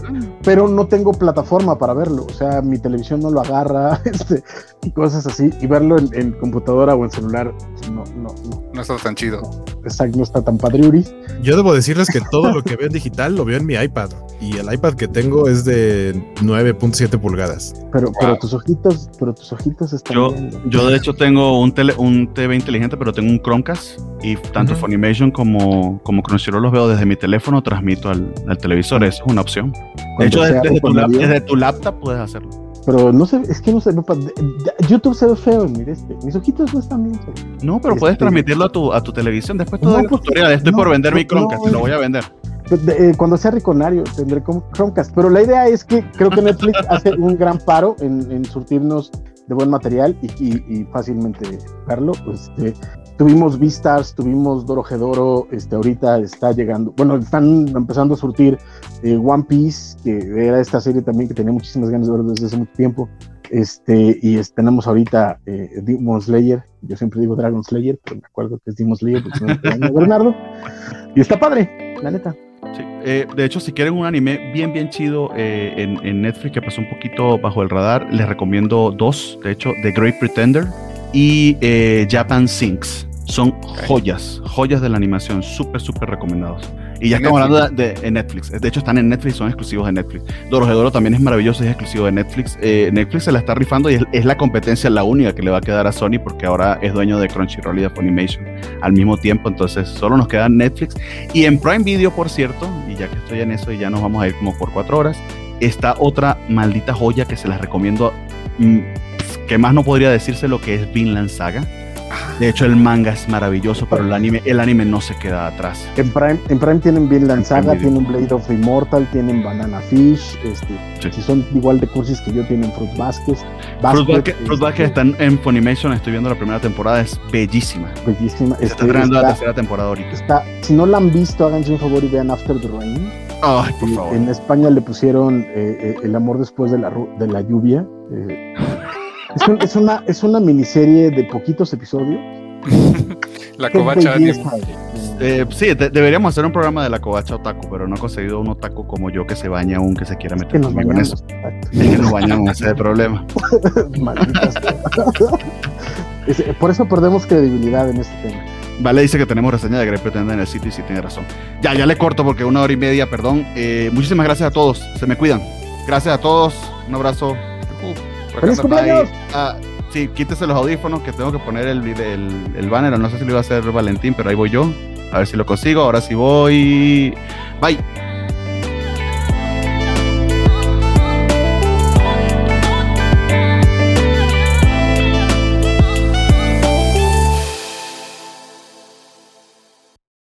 pero no tengo plataforma para verlo. O sea, mi televisión no lo agarra, este, y cosas así. Y verlo en, computadora o en celular, no, no, no. No está tan chido. Exacto, no está tan padriuris. Yo debo decirles que todo lo que veo en digital lo veo en mi iPad. Y el iPad que tengo es de 9.7 pulgadas. Pero, pero tus ojitos, pero tus ojitos están. Yo, yo de hecho tengo un, tele, un TV inteligente, pero tengo un Chromecast. Y tanto Funimation como, como Crunchyroll los veo desde mi teléfono, transmito al, al televisor. Eso es una opción. De hecho, desde, tu, desde tu laptop puedes hacerlo. Pero no sé, es que no sé, YouTube se ve feo en este. Mis ojitos no están bien. No, pero puedes este, transmitirlo a tu, a tu televisión. Después todo el tutorial. Estoy por vender mi Chromecast, te lo voy a vender. Eh, cuando sea riconario tendré como Chromecast. Pero la idea es que creo que Netflix hace un gran paro en, en surtirnos de buen material y, y, fácilmente verlo. Este, tuvimos Vistars, tuvimos Doro Gedoro, este, ahorita está llegando, bueno, están empezando a surtir eh, One Piece, que era esta serie también que tenía muchísimas ganas de ver desde hace mucho tiempo. Este, y tenemos ahorita eh, Demon Slayer, yo siempre digo Dragon Slayer, pero me acuerdo que es Demon Slayer porque no Bernardo, y está padre, la neta. Eh, de hecho, si quieren un anime bien, bien chido eh, en, Netflix que pasó un poquito bajo el radar, les recomiendo dos. De hecho, The Great Pretender y eh, Japan Sinks. Son joyas, joyas de la animación, súper, súper recomendados. Y ya estamos hablando de, Netflix. De hecho, están en Netflix, son exclusivos de Netflix. Doro también es maravilloso y es exclusivo de Netflix. Eh, Netflix se la está rifando y es, la competencia la única que le va a quedar a Sony porque ahora es dueño de Crunchyroll y de Funimation al mismo tiempo. Entonces, solo nos queda Netflix. Y en Prime Video, por cierto, y ya que estoy en eso y ya nos vamos a ir como por cuatro horas, está otra maldita joya que se las recomiendo. Que más no podría decirse lo que es Vinland Saga de hecho, el manga es maravilloso, pero el anime, el anime no se queda atrás. En Prime, en Prime tienen Vinland Saga, tienen Blade of the Immortal, tienen Banana Fish, este, si son igual de cursis que yo, tienen Fruit Basket. Fruit Basket, este, están en Funimation, estoy viendo la primera temporada, es bellísima. Bellísima. está estrenando la tercera temporada ahorita. Está, si no la han visto, háganse un favor y vean After the Rain. Ay, por favor. En España le pusieron eh, eh, El amor después de la, de la lluvia. Eh, es, una, es una miniserie de poquitos episodios. la covacha. Eh, sí, deberíamos hacer un programa de la covacha otaku, pero no he conseguido un otaku como yo que se baña aún, que se quiera meter conmigo en eso. Es que nos bañamos, ese es el problema. Por eso perdemos credibilidad en este tema. Vale, dice que tenemos reseña de Grey Pretender en el sitio y sí tiene razón. Ya, ya le corto porque una hora y media, perdón. Eh, muchísimas gracias a todos, se me cuidan. Gracias a todos, un abrazo. ¡Feliz cumpleaños! Ah, sí, quítese los audífonos que tengo que poner el, el, el banner. No sé si lo iba a hacer Valentín, pero ahí voy yo. A ver si lo consigo. Ahora sí voy. Bye.